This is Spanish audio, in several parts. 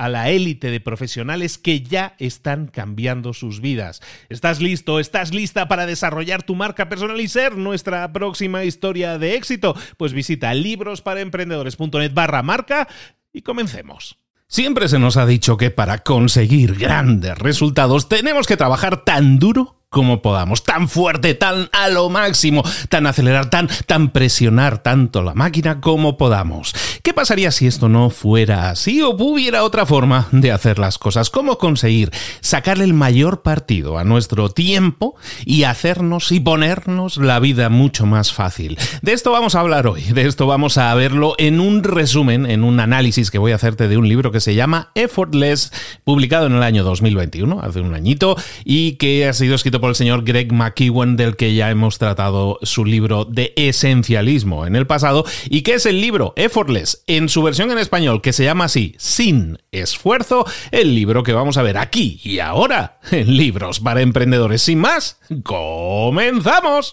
a la élite de profesionales que ya están cambiando sus vidas. ¿Estás listo? ¿Estás lista para desarrollar tu marca personal y ser nuestra próxima historia de éxito? Pues visita librosparaemprendedores.net barra marca y comencemos. Siempre se nos ha dicho que para conseguir grandes resultados tenemos que trabajar tan duro como podamos, tan fuerte, tan a lo máximo, tan acelerar, tan, tan presionar tanto la máquina como podamos. ¿Qué pasaría si esto no fuera así o hubiera otra forma de hacer las cosas? ¿Cómo conseguir sacarle el mayor partido a nuestro tiempo y hacernos y ponernos la vida mucho más fácil? De esto vamos a hablar hoy, de esto vamos a verlo en un resumen, en un análisis que voy a hacerte de un libro que se llama Effortless, publicado en el año 2021, hace un añito, y que ha sido escrito por el señor Greg McEwen, del que ya hemos tratado su libro de esencialismo en el pasado, y que es el libro Effortless, en su versión en español, que se llama así, Sin Esfuerzo, el libro que vamos a ver aquí y ahora en Libros para Emprendedores. Sin más, comenzamos.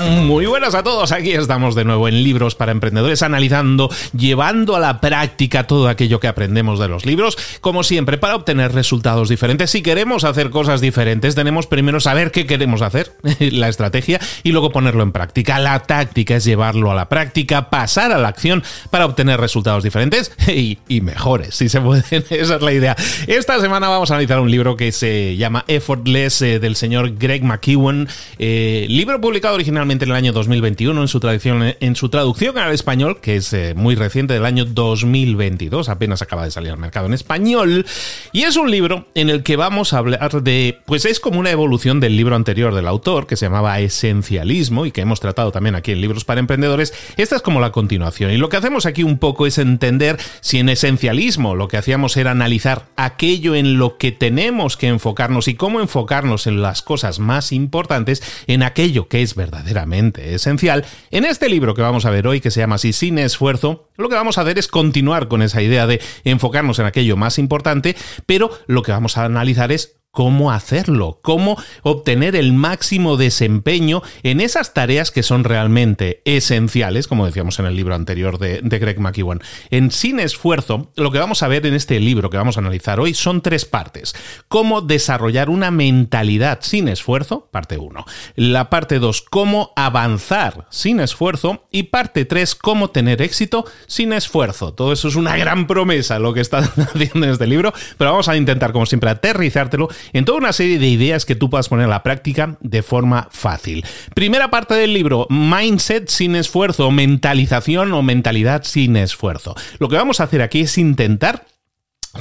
Muy buenas a todos, aquí estamos de nuevo en Libros para Emprendedores, analizando, llevando a la práctica todo aquello que aprendemos de los libros, como siempre, para obtener resultados diferentes. Si queremos hacer cosas diferentes, tenemos primero saber qué queremos hacer, la estrategia, y luego ponerlo en práctica. La táctica es llevarlo a la práctica, pasar a la acción para obtener resultados diferentes y, mejores, si se pueden. Esa es la idea. Esta semana vamos a analizar un libro que se llama Effortless eh, del señor Greg McEwen, eh, libro publicado originalmente en el año 2021 en su, traducción, en su traducción al español, que es eh, muy reciente del año 2022, apenas acaba de salir al mercado en español, y es un libro en el que vamos a hablar de, pues es como una evolución del libro anterior del autor, que se llamaba Esencialismo, y que hemos tratado también aquí en Libros para Emprendedores, esta es como la continuación, y lo que hacemos aquí un poco es entender si en esencialismo lo que hacíamos era analizar aquello en lo que tenemos que enfocarnos y cómo enfocarnos en las cosas más importantes, en aquello que es esencial, en este libro que vamos a ver hoy, que se llama así Sin esfuerzo, lo que vamos a hacer es continuar con esa idea de enfocarnos en aquello más importante, pero lo que vamos a analizar es cómo hacerlo, cómo obtener el máximo desempeño en esas tareas que son realmente esenciales, como decíamos en el libro anterior de, Greg McEwan. En Sin Esfuerzo, lo que vamos a ver en este libro que vamos a analizar hoy son tres partes. Cómo desarrollar una mentalidad sin esfuerzo, parte 1. La parte 2, cómo avanzar sin esfuerzo. Y parte 3, cómo tener éxito sin esfuerzo. Todo eso es una gran promesa lo que está haciendo en este libro, pero vamos a intentar, como siempre, aterrizártelo en toda una serie de ideas que tú puedas poner a la práctica de forma fácil. Primera parte del libro, mindset sin esfuerzo, mentalización o mentalidad sin esfuerzo. Lo que vamos a hacer aquí es intentar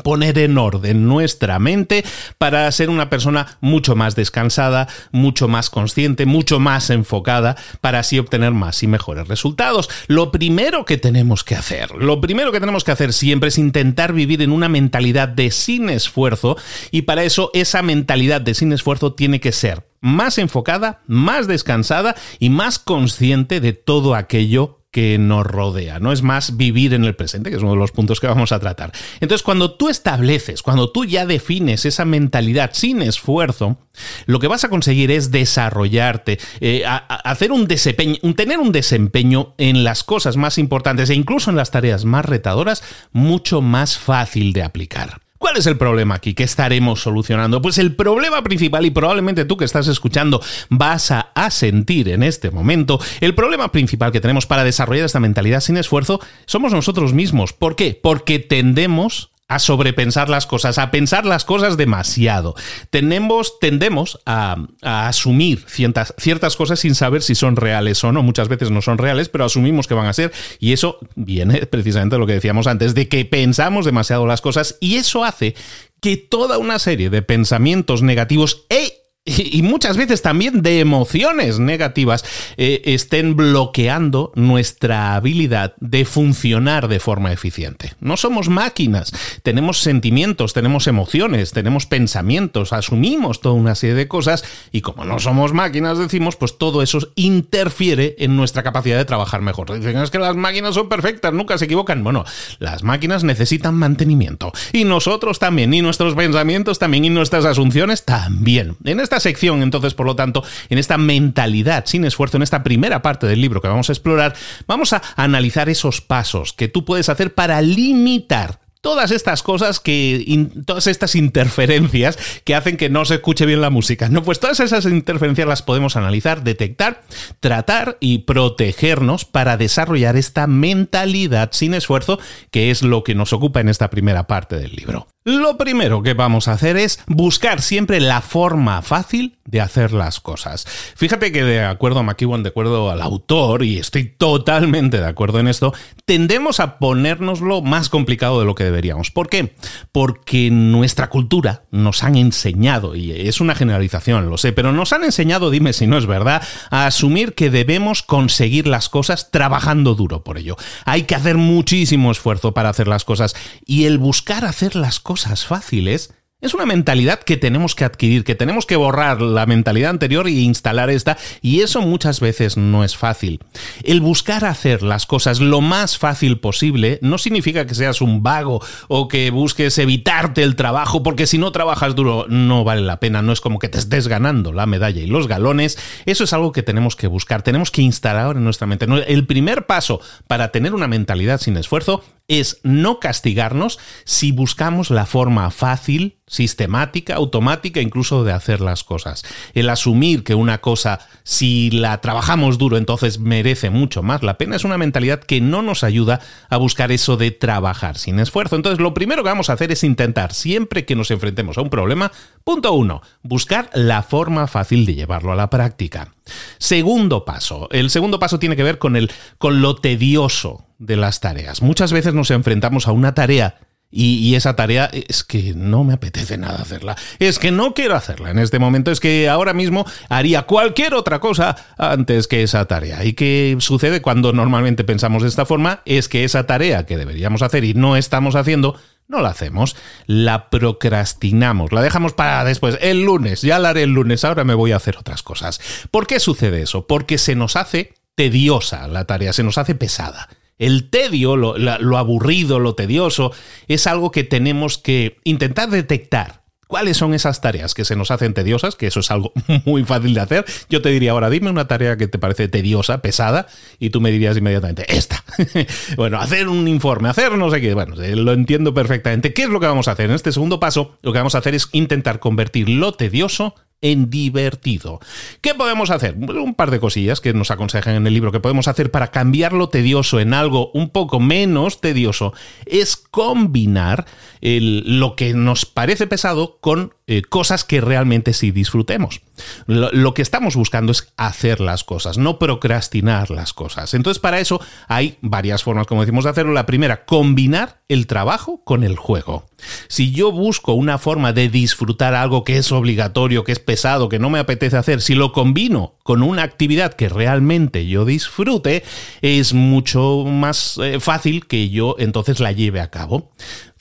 poner en orden nuestra mente para ser una persona mucho más descansada, mucho más consciente, mucho más enfocada, para así obtener más y mejores resultados. Lo primero que tenemos que hacer, lo primero que tenemos que hacer siempre es intentar vivir en una mentalidad de sin esfuerzo y para eso esa mentalidad de sin esfuerzo tiene que ser más enfocada, más descansada y más consciente de todo aquello que nos rodea, no es más vivir en el presente, que es uno de los puntos que vamos a tratar. Entonces, cuando tú estableces, cuando tú ya defines esa mentalidad sin esfuerzo, lo que vas a conseguir es desarrollarte, eh, hacer un desempeño, tener un desempeño en las cosas más importantes e incluso en las tareas más retadoras mucho más fácil de aplicar. ¿Cuál es el problema aquí que estaremos solucionando? Pues el problema principal, y probablemente tú que estás escuchando vas a, sentir en este momento, el problema principal que tenemos para desarrollar esta mentalidad sin esfuerzo somos nosotros mismos. ¿Por qué? Porque tendemos a sobrepensar las cosas, a pensar las cosas demasiado. Tenemos, tendemos a, asumir ciertas, ciertas cosas sin saber si son reales o no. Muchas veces no son reales, pero asumimos que van a ser. Y eso viene precisamente de lo que decíamos antes, de que pensamos demasiado las cosas y eso hace que toda una serie de pensamientos negativos e y, muchas veces también de emociones negativas eh, estén bloqueando nuestra habilidad de funcionar de forma eficiente. No somos máquinas, tenemos sentimientos, tenemos emociones, tenemos pensamientos, asumimos toda una serie de cosas y como no somos máquinas, decimos, pues todo eso interfiere en nuestra capacidad de trabajar mejor. Dicen, es que las máquinas son perfectas, nunca se equivocan. Bueno, las máquinas necesitan mantenimiento y nosotros también, y nuestros pensamientos también, y nuestras asunciones también. En esta sección, entonces, por lo tanto, en esta mentalidad sin esfuerzo, en esta primera parte del libro que vamos a explorar, vamos a analizar esos pasos que tú puedes hacer para limitar todas estas cosas que todas estas interferencias que hacen que no se escuche bien la música. No, pues todas esas interferencias las podemos analizar, detectar, tratar y protegernos para desarrollar esta mentalidad sin esfuerzo, que es lo que nos ocupa en esta primera parte del libro. Lo primero que vamos a hacer es buscar siempre la forma fácil de hacer las cosas. Fíjate que de acuerdo a McEwan, de acuerdo al autor, y estoy totalmente de acuerdo en esto, tendemos a ponérnoslo más complicado de lo que deberíamos. ¿Por qué? Porque nuestra cultura nos han enseñado, y es una generalización, lo sé, pero nos han enseñado, dime si no es verdad, a asumir que debemos conseguir las cosas trabajando duro por ello. Hay que hacer muchísimo esfuerzo para hacer las cosas y el buscar hacer las cosas fáciles es una mentalidad que tenemos que adquirir, que tenemos que borrar la mentalidad anterior e instalar esta, y eso muchas veces no es fácil. El buscar hacer las cosas lo más fácil posible no significa que seas un vago o que busques evitarte el trabajo, porque si no trabajas duro no vale la pena, no es como que te estés ganando la medalla y los galones. Eso es algo que tenemos que buscar, tenemos que instalar en nuestra mente. El primer paso para tener una mentalidad sin esfuerzo es no castigarnos si buscamos la forma fácil sistemática, automática, incluso de hacer las cosas. El asumir que una cosa, si la trabajamos duro, entonces merece mucho más la pena, es una mentalidad que no nos ayuda a buscar eso de trabajar sin esfuerzo. Entonces, lo primero que vamos a hacer es intentar, siempre que nos enfrentemos a un problema, punto uno, buscar la forma fácil de llevarlo a la práctica. Segundo paso. El segundo paso tiene que ver con, el, con lo tedioso de las tareas. Muchas veces nos enfrentamos a una tarea y, esa tarea es que no me apetece nada hacerla. Es que no quiero hacerla en este momento. Es que ahora mismo haría cualquier otra cosa antes que esa tarea. ¿Y qué sucede cuando normalmente pensamos de esta forma? Es que esa tarea que deberíamos hacer y no estamos haciendo, no la hacemos. La procrastinamos. La dejamos para después. El lunes. Ya la haré el lunes. Ahora me voy a hacer otras cosas. ¿Por qué sucede eso? Porque se nos hace tediosa la tarea. Se nos hace pesada. El tedio, lo, aburrido, lo tedioso, es algo que tenemos que intentar detectar. ¿Cuáles son esas tareas que se nos hacen tediosas? Que eso es algo muy fácil de hacer. Yo te diría ahora, dime una tarea que te parece tediosa, pesada, y tú me dirías inmediatamente, esta. bueno, hacer un informe, hacer no sé qué. Bueno, lo entiendo perfectamente. ¿Qué es lo que vamos a hacer? En este segundo paso, lo que vamos a hacer es intentar convertir lo tedioso en divertido. ¿Qué podemos hacer? Un par de cosillas que nos aconsejan en el libro que podemos hacer para cambiar lo tedioso en algo un poco menos tedioso es combinar lo que nos parece pesado con eh, cosas que realmente sí disfrutemos. Lo, que estamos buscando es hacer las cosas, no procrastinar las cosas. Entonces, para eso hay varias formas, como decimos, de hacerlo. La primera, combinar el trabajo con el juego. Si yo busco una forma de disfrutar algo que es obligatorio, que es pesado, que no me apetece hacer, si lo combino con una actividad que realmente yo disfrute, es mucho más eh, fácil que yo entonces la lleve a cabo.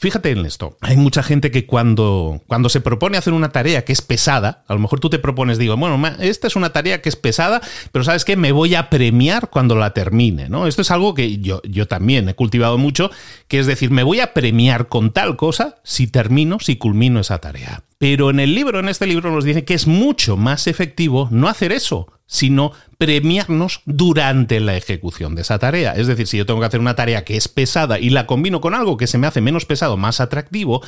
Fíjate en esto. Hay mucha gente que cuando, cuando se propone hacer una tarea que es pesada, a lo mejor tú te propones, digo, bueno, esta es una tarea que es pesada, pero ¿sabes qué? Me voy a premiar cuando la termine, ¿no? Esto es algo que yo, yo también he cultivado mucho, que es decir, me voy a premiar con tal cosa si termino, si culmino esa tarea. Pero en el libro, en este libro nos dice que es mucho más efectivo no hacer eso, sino premiarnos durante la ejecución de esa tarea. Es decir, si yo tengo que hacer una tarea que es pesada y la combino con algo que se me hace menos pesado, más atractivo,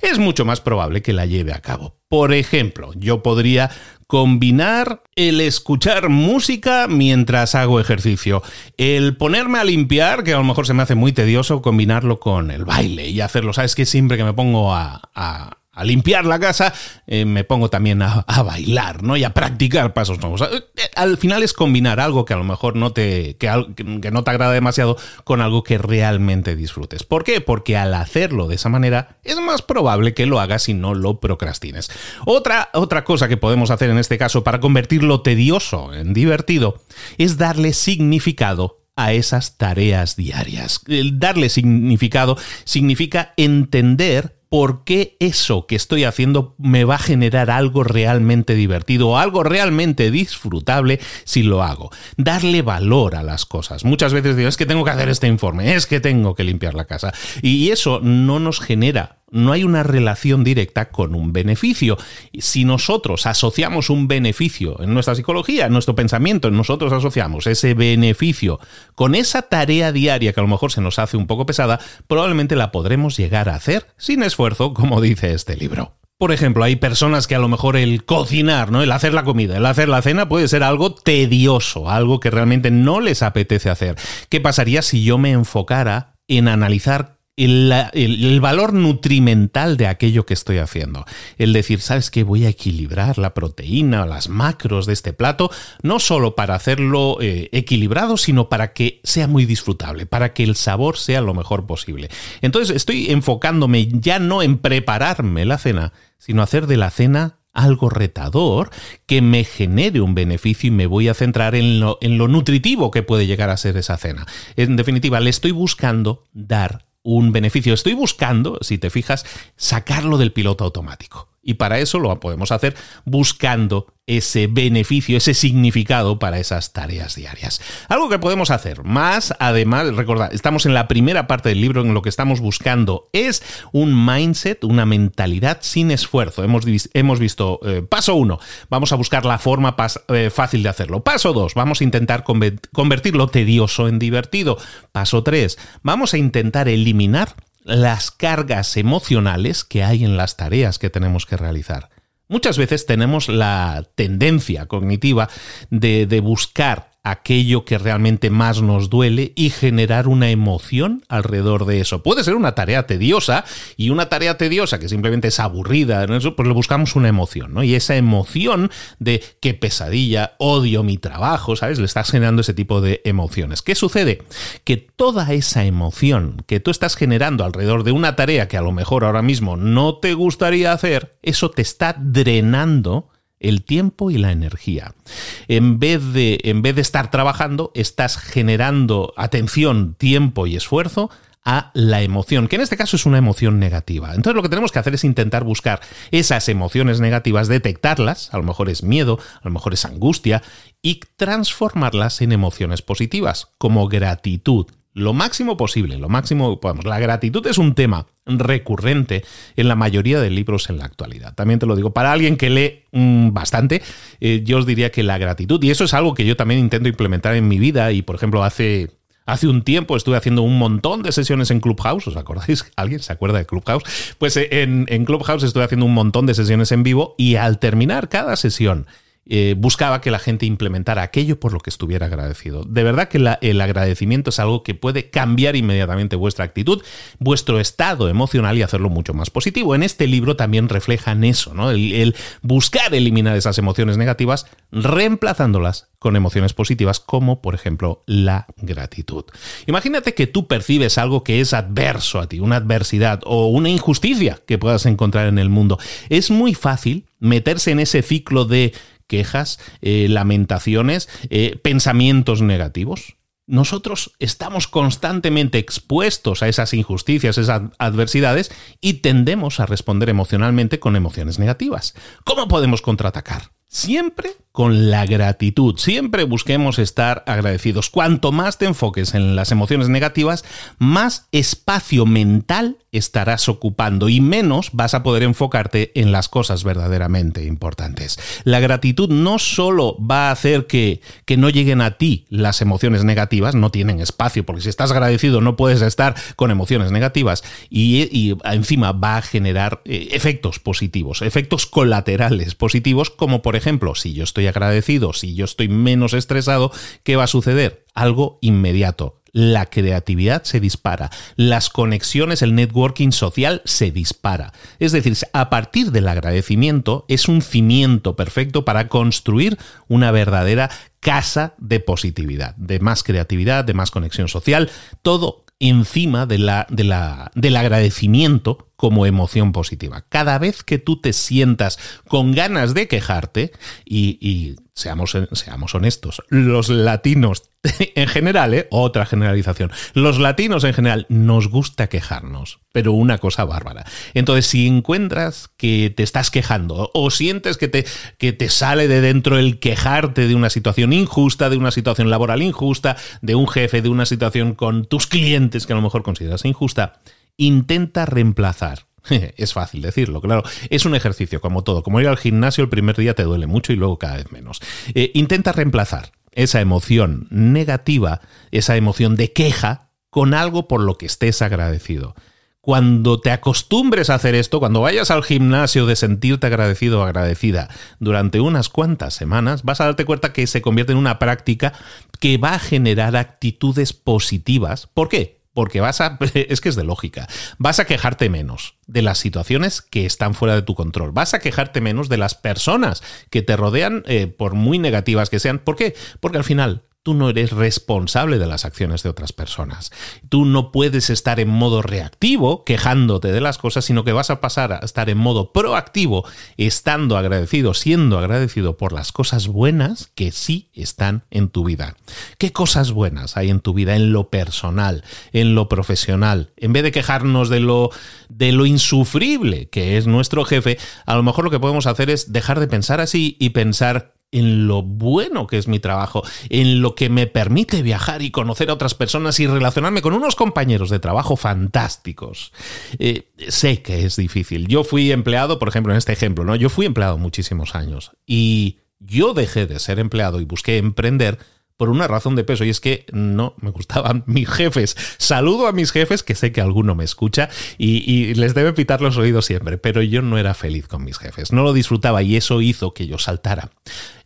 es mucho más probable que la lleve a cabo. Por ejemplo, yo podría combinar el escuchar música mientras hago ejercicio, el ponerme a limpiar, que a lo mejor se me hace muy tedioso, combinarlo con el baile y hacerlo. ¿Sabes que Siempre que me pongo a, a limpiar la casa, eh, me pongo también a, bailar, ¿no? Y a practicar pasos nuevos. Eh, al final es combinar algo que a lo mejor no te, que, que no te agrada demasiado con algo que realmente disfrutes. ¿Por qué? Porque al hacerlo de esa manera es más probable que lo hagas y no lo procrastines. Otra, otra cosa que podemos hacer en este caso para convertir lo tedioso en divertido es darle significado a esas tareas diarias. El darle significado significa entender por qué eso que estoy haciendo me va a generar algo realmente divertido o algo realmente disfrutable si lo hago. Darle valor a las cosas. Muchas veces digo, es que tengo que hacer este informe, es que tengo que limpiar la casa. Y eso no nos genera no hay una relación directa con un beneficio. Si nosotros asociamos un beneficio en nuestra psicología, en nuestro pensamiento, nosotros asociamos ese beneficio con esa tarea diaria que a lo mejor se nos hace un poco pesada, probablemente la podremos llegar a hacer sin esfuerzo, como dice este libro. Por ejemplo, hay personas que a lo mejor el cocinar, ¿no? El hacer la comida, el hacer la cena puede ser algo tedioso, algo que realmente no les apetece hacer. ¿Qué pasaría si yo me enfocara en analizar el, valor nutrimental de aquello que estoy haciendo. El decir, ¿sabes qué? Voy a equilibrar la proteína, las macros de este plato, no solo para hacerlo eh, equilibrado, sino para que sea muy disfrutable, para que el sabor sea lo mejor posible. Entonces estoy enfocándome ya no en prepararme la cena, sino hacer de la cena algo retador que me genere un beneficio y me voy a centrar en lo, en lo nutritivo que puede llegar a ser esa cena. En definitiva, le estoy buscando dar un beneficio. Estoy buscando, si te fijas, sacarlo del piloto automático. Y para eso lo podemos hacer buscando ese beneficio, ese significado para esas tareas diarias. Algo que podemos hacer más, además, recordad, estamos en la primera parte del libro en lo que estamos buscando es un mindset, una mentalidad sin esfuerzo. Hemos, hemos visto eh, paso uno, vamos a buscar la forma eh, fácil de hacerlo. Paso dos, vamos a intentar convertirlo tedioso en divertido. Paso tres, vamos a intentar eliminar las cargas emocionales que hay en las tareas que tenemos que realizar. Muchas veces tenemos la tendencia cognitiva de, de buscar aquello que realmente más nos duele y generar una emoción alrededor de eso. Puede ser una tarea tediosa y una tarea tediosa que simplemente es aburrida, pues le buscamos una emoción, ¿no? Y esa emoción de qué pesadilla, odio mi trabajo, ¿sabes? Le estás generando ese tipo de emociones. ¿Qué sucede? Que toda esa emoción que tú estás generando alrededor de una tarea que a lo mejor ahora mismo no te gustaría hacer, eso te está drenando el tiempo y la energía. En vez, de, en vez de estar trabajando, estás generando atención, tiempo y esfuerzo a la emoción, que en este caso es una emoción negativa. Entonces lo que tenemos que hacer es intentar buscar esas emociones negativas, detectarlas, a lo mejor es miedo, a lo mejor es angustia, y transformarlas en emociones positivas, como gratitud, lo máximo posible, lo máximo podemos. La gratitud es un tema recurrente en la mayoría de libros en la actualidad. También te lo digo, para alguien que lee mm, bastante, eh, yo os diría que la gratitud, y eso es algo que yo también intento implementar en mi vida, y por ejemplo, hace Hace un tiempo estuve haciendo un montón de sesiones en Clubhouse, ¿os acordáis? ¿Alguien se acuerda de Clubhouse? Pues eh, en, en, Clubhouse estuve haciendo un montón de sesiones en vivo y al terminar cada sesión eh, buscaba que la gente implementara aquello por lo que estuviera agradecido. De verdad que el agradecimiento es algo que puede cambiar inmediatamente vuestra actitud, vuestro estado emocional y hacerlo mucho más positivo. En este libro también reflejan eso, ¿no? el buscar eliminar esas emociones negativas, reemplazándolas con emociones positivas como por ejemplo la gratitud. Imagínate que tú percibes algo que es adverso a ti, una adversidad o una injusticia que puedas encontrar en el mundo. Es muy fácil meterse en ese ciclo de quejas, eh, lamentaciones, eh, pensamientos negativos. Nosotros estamos constantemente expuestos a esas injusticias, esas adversidades y tendemos a responder emocionalmente con emociones negativas. ¿Cómo podemos contraatacar? Siempre con la gratitud. Siempre busquemos estar agradecidos. Cuanto más te enfoques en las emociones negativas, más espacio mental estarás ocupando y menos vas a poder enfocarte en las cosas verdaderamente importantes. La gratitud no solo va a hacer que, que no lleguen a ti las emociones negativas, no tienen espacio, porque si estás agradecido no puedes estar con emociones negativas y, encima va a generar eh, efectos positivos, efectos colaterales positivos, como por ejemplo, si yo estoy agradecido, si yo estoy menos estresado, ¿qué va a suceder? Algo inmediato. La creatividad se dispara, las conexiones, el networking social se dispara. Es decir, a partir del agradecimiento es un cimiento perfecto para construir una verdadera casa de positividad, de más creatividad, de más conexión social, todo encima de la, de la, del agradecimiento como emoción positiva. Cada vez que tú te sientas con ganas de quejarte, y, seamos, seamos honestos, los latinos en general, ¿eh? otra generalización, los latinos en general nos gusta quejarnos, pero una cosa bárbara. Entonces, si encuentras que te estás quejando o sientes que te, que te sale de dentro el quejarte de una situación injusta, de una situación laboral injusta, de un jefe, de una situación con tus clientes que a lo mejor consideras injusta, intenta reemplazar. Es fácil decirlo, claro. Es un ejercicio como todo. Como ir al gimnasio el primer día te duele mucho y luego cada vez menos. Eh, intenta reemplazar esa emoción negativa, esa emoción de queja, con algo por lo que estés agradecido. Cuando te acostumbres a hacer esto, cuando vayas al gimnasio de sentirte agradecido o agradecida durante unas cuantas semanas, vas a darte cuenta que se convierte en una práctica que va a generar actitudes positivas. ¿Por qué? Porque vas a, es que es de lógica, vas a quejarte menos de las situaciones que están fuera de tu control, vas a quejarte menos de las personas que te rodean, eh, por muy negativas que sean. ¿Por qué? Porque al final tú no eres responsable de las acciones de otras personas. Tú no puedes estar en modo reactivo quejándote de las cosas, sino que vas a pasar a estar en modo proactivo, estando agradecido, siendo agradecido por las cosas buenas que sí están en tu vida. ¿Qué cosas buenas hay en tu vida en lo personal, en lo profesional? En vez de quejarnos de lo de lo insufrible que es nuestro jefe, a lo mejor lo que podemos hacer es dejar de pensar así y pensar en lo bueno que es mi trabajo, en lo que me permite viajar y conocer a otras personas y relacionarme con unos compañeros de trabajo fantásticos. Eh, sé que es difícil. Yo fui empleado, por ejemplo, en este ejemplo, ¿no? Yo fui empleado muchísimos años y yo dejé de ser empleado y busqué emprender por una razón de peso y es que no me gustaban mis jefes. Saludo a mis jefes, que sé que alguno me escucha y, les debe pitar los oídos siempre, pero yo no era feliz con mis jefes, no lo disfrutaba y eso hizo que yo saltara.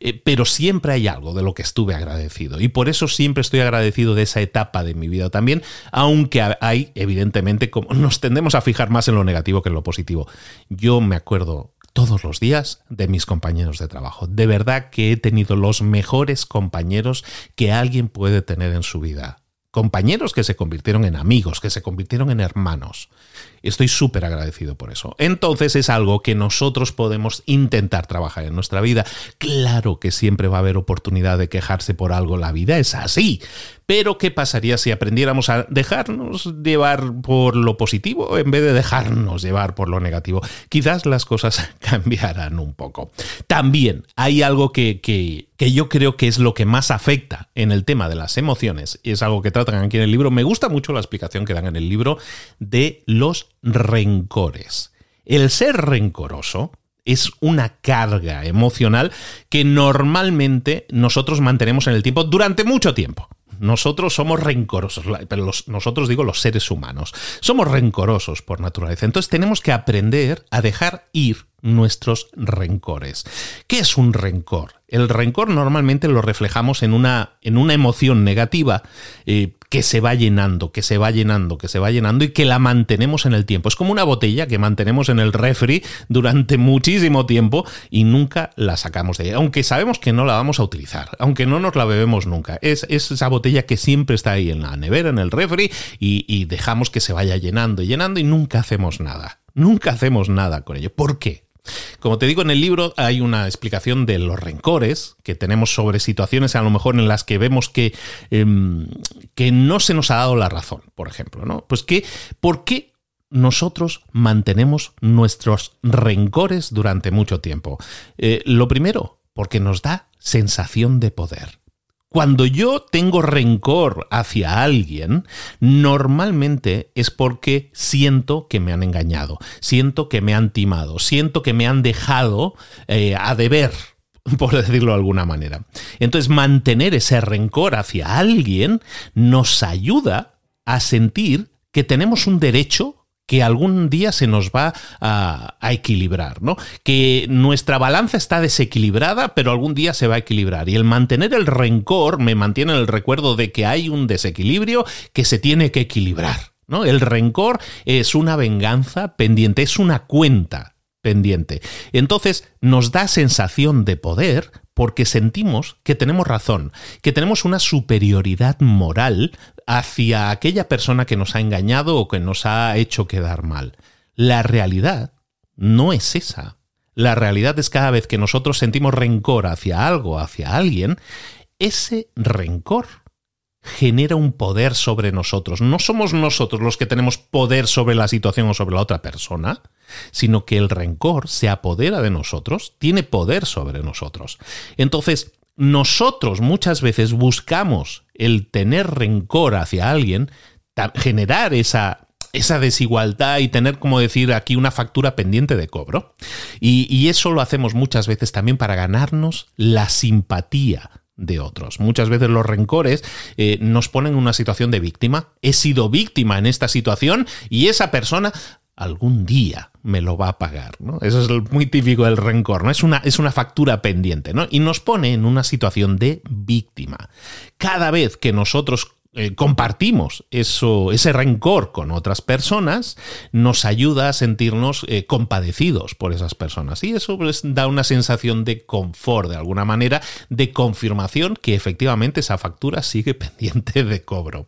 Eh, pero siempre hay algo de lo que estuve agradecido y por eso siempre estoy agradecido de esa etapa de mi vida también, aunque hay, evidentemente, como nos tendemos a fijar más en lo negativo que en lo positivo. Yo me acuerdo todos los días de mis compañeros de trabajo. De verdad que he tenido los mejores compañeros que alguien puede tener en su vida. Compañeros que se convirtieron en amigos, que se convirtieron en hermanos. Estoy súper agradecido por eso. Entonces es algo que nosotros podemos intentar trabajar en nuestra vida. Claro que siempre va a haber oportunidad de quejarse por algo. La vida es así. Pero ¿qué pasaría si aprendiéramos a dejarnos llevar por lo positivo en vez de dejarnos llevar por lo negativo? Quizás las cosas cambiarán un poco. También hay algo que, que, que yo creo que es lo que más afecta en el tema de las emociones. Y es algo que tratan aquí en el libro. Me gusta mucho la explicación que dan en el libro de los rencores. El ser rencoroso es una carga emocional que normalmente nosotros mantenemos en el tiempo durante mucho tiempo. Nosotros somos rencorosos, pero nosotros digo los seres humanos, somos rencorosos por naturaleza. Entonces tenemos que aprender a dejar ir nuestros rencores. ¿Qué es un rencor? El rencor normalmente lo reflejamos en una, en una emoción negativa eh, que se va llenando, que se va llenando, que se va llenando y que la mantenemos en el tiempo. Es como una botella que mantenemos en el refri durante muchísimo tiempo y nunca la sacamos de ahí, aunque sabemos que no la vamos a utilizar, aunque no nos la bebemos nunca. Es, esa botella que siempre está ahí en la nevera, en el refri y, y dejamos que se vaya llenando y llenando y nunca hacemos nada. Nunca hacemos nada con ello. ¿Por qué? Como te digo en el libro, hay una explicación de los rencores que tenemos sobre situaciones a lo mejor en las que vemos que, em, que no se nos ha dado la razón, por ejemplo. ¿no? Pues que, ¿por qué nosotros mantenemos nuestros rencores durante mucho tiempo? Eh, lo primero, porque nos da sensación de poder. Cuando yo tengo rencor hacia alguien, normalmente es porque siento que me han engañado, siento que me han timado, siento que me han dejado eh, a deber, por decirlo de alguna manera. Entonces, mantener ese rencor hacia alguien nos ayuda a sentir que tenemos un derecho que algún día se nos va a, equilibrar, ¿no? Que nuestra balanza está desequilibrada, pero algún día se va a equilibrar. Y el mantener el rencor me mantiene el recuerdo de que hay un desequilibrio que se tiene que equilibrar. ¿no? El rencor es una venganza pendiente, es una cuenta pendiente. Entonces nos da sensación de poder porque sentimos que tenemos razón, que tenemos una superioridad moral hacia aquella persona que nos ha engañado o que nos ha hecho quedar mal. La realidad no es esa. La realidad es cada vez que nosotros sentimos rencor hacia algo, hacia alguien, ese rencor genera un poder sobre nosotros. No somos nosotros los que tenemos poder sobre la situación o sobre la otra persona, sino que el rencor se apodera de nosotros, tiene poder sobre nosotros. Entonces, nosotros muchas veces buscamos el tener rencor hacia alguien, generar esa esa desigualdad y tener, como decir, aquí una factura pendiente de cobro. Y, eso lo hacemos muchas veces también para ganarnos la simpatía de otros. Muchas veces los rencores eh, nos ponen en una situación de víctima. He sido víctima en esta situación y esa persona algún día me lo va a pagar, ¿no? Eso es muy típico del rencor, ¿no? Es una, es una factura pendiente, ¿no? Y nos pone en una situación de víctima. Cada vez que nosotros eh, compartimos eso, ese rencor con otras personas, nos ayuda a sentirnos eh, compadecidos por esas personas. Y eso pues, da una sensación de confort, de alguna manera, de confirmación que efectivamente esa factura sigue pendiente de cobro.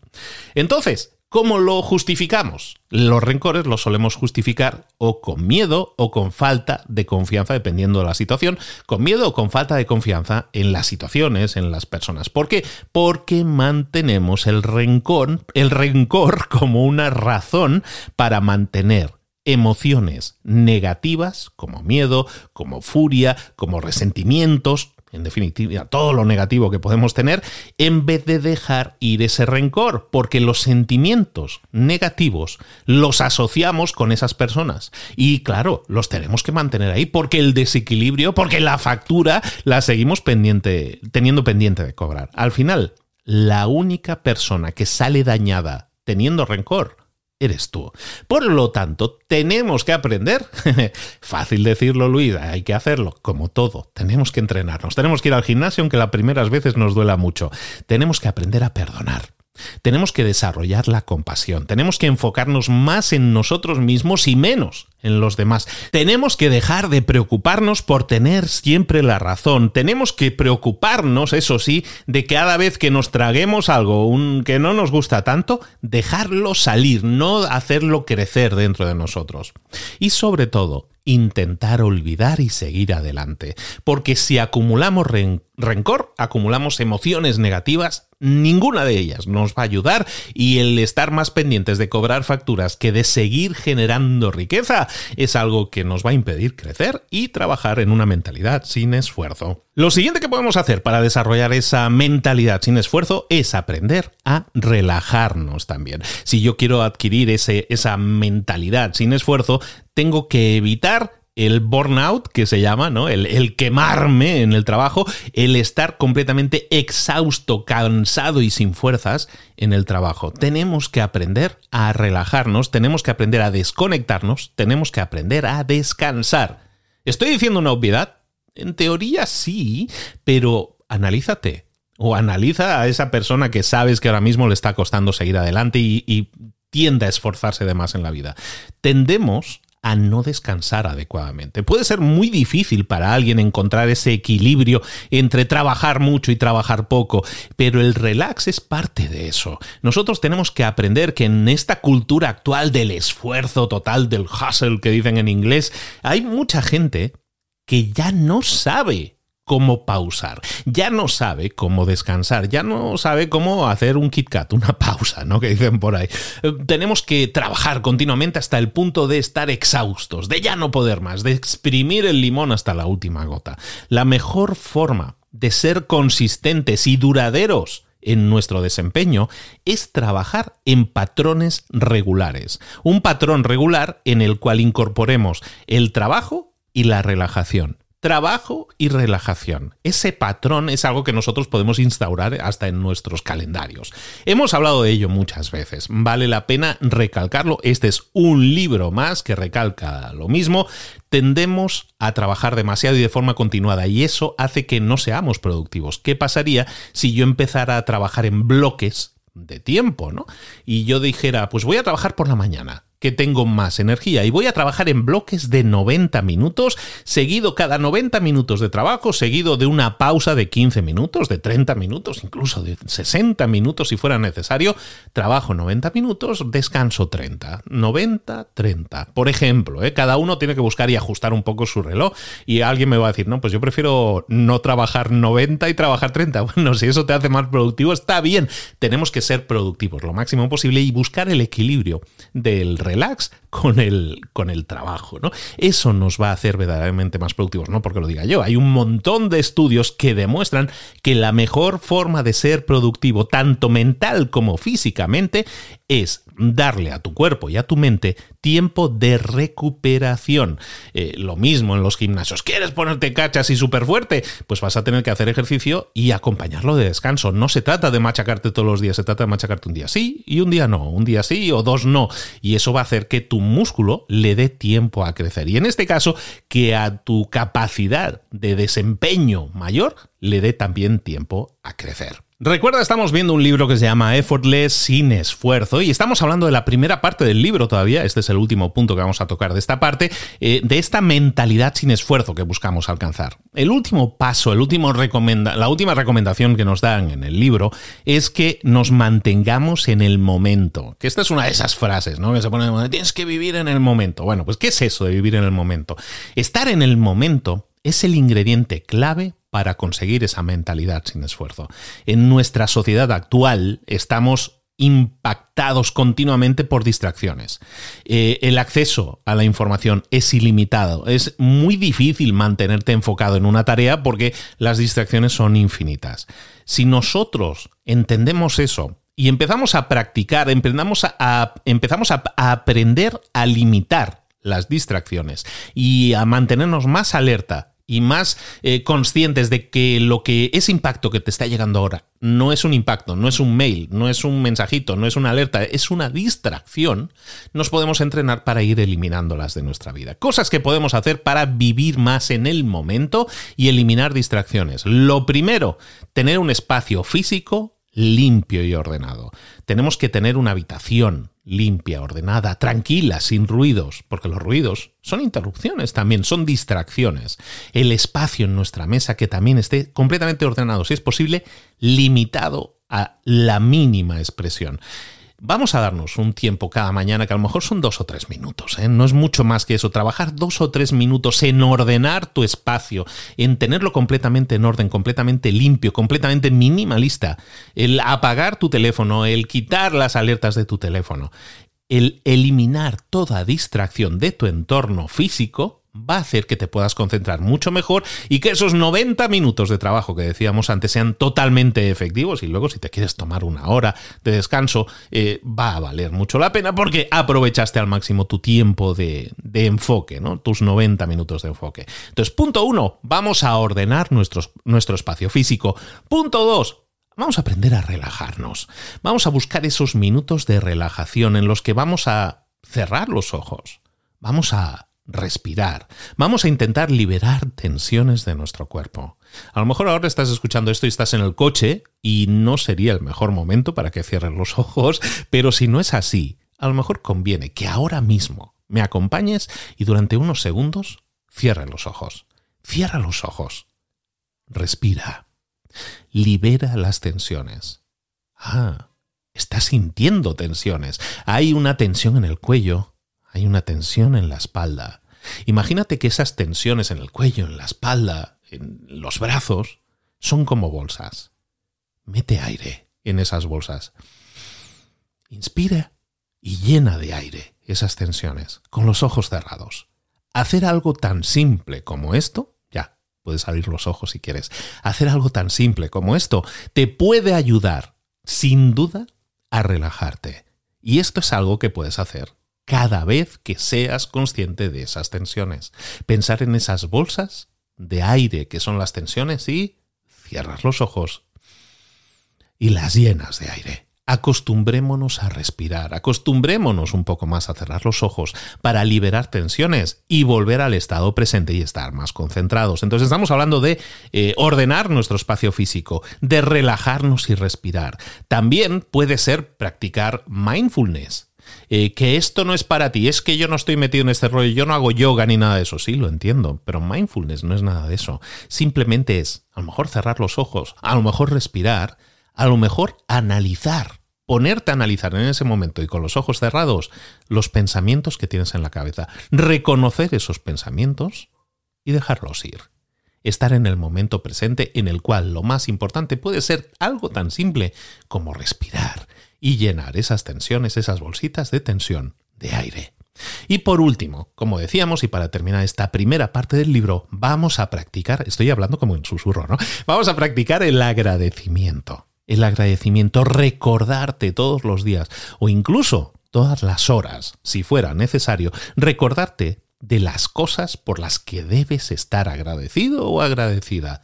Entonces, ¿Cómo lo justificamos? Los rencores los solemos justificar o con miedo o con falta de confianza, dependiendo de la situación, con miedo o con falta de confianza en las situaciones, en las personas. ¿Por qué? Porque mantenemos el rencor, el rencor como una razón para mantener emociones negativas como miedo, como furia, como resentimientos, en definitiva, todo lo negativo que podemos tener, en vez de dejar ir ese rencor, porque los sentimientos negativos los asociamos con esas personas. Y claro, los tenemos que mantener ahí, porque el desequilibrio, porque la factura la seguimos pendiente, teniendo pendiente de cobrar. Al final, la única persona que sale dañada teniendo rencor eres tú. Por lo tanto, tenemos que aprender. Fácil decirlo, Luis, hay que hacerlo. Como todo, tenemos que entrenarnos. Tenemos que ir al gimnasio, aunque las primeras veces nos duela mucho. Tenemos que aprender a perdonar. Tenemos que desarrollar la compasión, tenemos que enfocarnos más en nosotros mismos y menos en los demás. Tenemos que dejar de preocuparnos por tener siempre la razón. Tenemos que preocuparnos, eso sí, de cada vez que nos traguemos algo que no nos gusta tanto, dejarlo salir, no hacerlo crecer dentro de nosotros. Y sobre todo, intentar olvidar y seguir adelante. Porque si acumulamos rencor, acumulamos emociones negativas, ninguna de ellas nos va a ayudar y el estar más pendientes de cobrar facturas que de seguir generando riqueza es algo que nos va a impedir crecer y trabajar en una mentalidad sin esfuerzo. Lo siguiente que podemos hacer para desarrollar esa mentalidad sin esfuerzo es aprender a relajarnos también. Si yo quiero adquirir ese, esa mentalidad sin esfuerzo, tengo que evitar el burnout, que se llama, ¿no? El, quemarme en el trabajo, el estar completamente exhausto, cansado y sin fuerzas en el trabajo. Tenemos que aprender a relajarnos, tenemos que aprender a desconectarnos, tenemos que aprender a descansar. ¿Estoy diciendo una obviedad? En teoría sí, pero analízate. O analiza a esa persona que sabes que ahora mismo le está costando seguir adelante y, y tiende a esforzarse de más en la vida. Tendemos a no descansar adecuadamente. Puede ser muy difícil para alguien encontrar ese equilibrio entre trabajar mucho y trabajar poco, pero el relax es parte de eso. Nosotros tenemos que aprender que en esta cultura actual del esfuerzo total, del hustle que dicen en inglés, hay mucha gente que ya no sabe cómo pausar, ya no sabe cómo descansar, ya no sabe cómo hacer un KitKat, una pausa, ¿no? Que dicen por ahí. Eh, tenemos que trabajar continuamente hasta el punto de estar exhaustos, de ya no poder más, de exprimir el limón hasta la última gota. La mejor forma de ser consistentes y duraderos en nuestro desempeño es trabajar en patrones regulares. Un patrón regular en el cual incorporemos el trabajo y la relajación trabajo y relajación. Ese patrón es algo que nosotros podemos instaurar hasta en nuestros calendarios. Hemos hablado de ello muchas veces. Vale la pena recalcarlo. Este es un libro más que recalca lo mismo. Tendemos a trabajar demasiado y de forma continuada y eso hace que no seamos productivos. ¿Qué pasaría si yo empezara a trabajar en bloques de tiempo, ¿no? Y yo dijera, pues voy a trabajar por la mañana que tengo más energía y voy a trabajar en bloques de 90 minutos, seguido cada 90 minutos de trabajo, seguido de una pausa de 15 minutos, de 30 minutos, incluso de 60 minutos si fuera necesario, trabajo 90 minutos, descanso 30, 90, 30. Por ejemplo, ¿eh? cada uno tiene que buscar y ajustar un poco su reloj y alguien me va a decir, no, pues yo prefiero no trabajar 90 y trabajar 30. Bueno, si eso te hace más productivo, está bien. Tenemos que ser productivos lo máximo posible y buscar el equilibrio del reloj relax con el, con el trabajo, ¿no? Eso nos va a hacer verdaderamente más productivos, no porque lo diga yo. Hay un montón de estudios que demuestran que la mejor forma de ser productivo, tanto mental como físicamente, es darle a tu cuerpo y a tu mente tiempo de recuperación. Eh, lo mismo en los gimnasios. ¿Quieres ponerte cachas y súper fuerte? Pues vas a tener que hacer ejercicio y acompañarlo de descanso. No se trata de machacarte todos los días, se trata de machacarte un día sí y un día no, un día sí o dos no. Y eso va a hacer que tu músculo le dé tiempo a crecer. Y en este caso, que a tu capacidad de desempeño mayor le dé también tiempo a crecer. Recuerda, estamos viendo un libro que se llama Effortless sin esfuerzo y estamos hablando de la primera parte del libro todavía, este es el último punto que vamos a tocar de esta parte, eh, de esta mentalidad sin esfuerzo que buscamos alcanzar. El último paso, el último la última recomendación que nos dan en el libro es que nos mantengamos en el momento, que esta es una de esas frases, ¿no? Que se pone, tienes que vivir en el momento. Bueno, pues ¿qué es eso de vivir en el momento? Estar en el momento es el ingrediente clave para conseguir esa mentalidad sin esfuerzo. En nuestra sociedad actual estamos impactados continuamente por distracciones. Eh, el acceso a la información es ilimitado. Es muy difícil mantenerte enfocado en una tarea porque las distracciones son infinitas. Si nosotros entendemos eso y empezamos a practicar, empezamos a, empezamos a aprender a limitar las distracciones y a mantenernos más alerta y más eh, conscientes de que lo que ese impacto que te está llegando ahora no es un impacto, no es un mail, no es un mensajito, no es una alerta, es una distracción, nos podemos entrenar para ir eliminándolas de nuestra vida. Cosas que podemos hacer para vivir más en el momento y eliminar distracciones. Lo primero, tener un espacio físico limpio y ordenado. Tenemos que tener una habitación limpia, ordenada, tranquila, sin ruidos, porque los ruidos son interrupciones también, son distracciones. El espacio en nuestra mesa que también esté completamente ordenado, si es posible, limitado a la mínima expresión. Vamos a darnos un tiempo cada mañana, que a lo mejor son dos o tres minutos, ¿eh? no es mucho más que eso, trabajar dos o tres minutos en ordenar tu espacio, en tenerlo completamente en orden, completamente limpio, completamente minimalista, el apagar tu teléfono, el quitar las alertas de tu teléfono, el eliminar toda distracción de tu entorno físico, va a hacer que te puedas concentrar mucho mejor y que esos 90 minutos de trabajo que decíamos antes sean totalmente efectivos y luego si te quieres tomar una hora de descanso eh, va a valer mucho la pena porque aprovechaste al máximo tu tiempo de, enfoque, ¿no? tus 90 minutos de enfoque. Entonces, punto uno, vamos a ordenar nuestro espacio físico. Punto dos, Vamos a aprender a relajarnos. Vamos a buscar esos minutos de relajación en los que vamos a cerrar los ojos. Vamos a respirar. Vamos a intentar liberar tensiones de nuestro cuerpo. A lo mejor ahora estás escuchando esto y estás en el coche y no sería el mejor momento para que cierres los ojos, pero si no es así, a lo mejor conviene que ahora mismo me acompañes y durante unos segundos cierre los ojos. Cierra los ojos. Respira. Libera las tensiones. Ah, estás sintiendo tensiones. Hay una tensión en el cuello hay una tensión en la espalda. Imagínate que esas tensiones en el cuello, en la espalda, en los brazos, son como bolsas. Mete aire en esas bolsas. Inspira y llena de aire esas tensiones, con los ojos cerrados. Hacer algo tan simple como esto, ya, puedes abrir los ojos si quieres, hacer algo tan simple como esto te puede ayudar, sin duda, a relajarte. Y esto es algo que puedes hacer cada vez que seas consciente de esas tensiones. Pensar en esas bolsas de aire que son las tensiones y cierras los ojos y las llenas de aire. Acostumbrémonos a respirar, acostumbrémonos un poco más a cerrar los ojos para liberar tensiones y volver al estado presente y estar más concentrados. Entonces estamos hablando de eh, ordenar nuestro espacio físico, de relajarnos y respirar. También puede ser practicar mindfulness, eh, que esto no es para ti, es que yo no estoy metido en este rollo, yo no hago yoga ni nada de eso, sí, lo entiendo, pero mindfulness no es nada de eso. Simplemente es, a lo mejor cerrar los ojos, a lo mejor respirar, a lo mejor analizar, ponerte a analizar en ese momento y con los ojos cerrados los pensamientos que tienes en la cabeza, reconocer esos pensamientos y dejarlos ir. Estar en el momento presente en el cual lo más importante puede ser algo tan simple como respirar y llenar esas tensiones, esas bolsitas de tensión de aire. Y por último, como decíamos, y para terminar esta primera parte del libro, vamos a practicar, estoy hablando como en susurro, ¿no? Vamos a practicar el agradecimiento. El agradecimiento, recordarte todos los días o incluso todas las horas, si fuera necesario, recordarte de las cosas por las que debes estar agradecido o agradecida.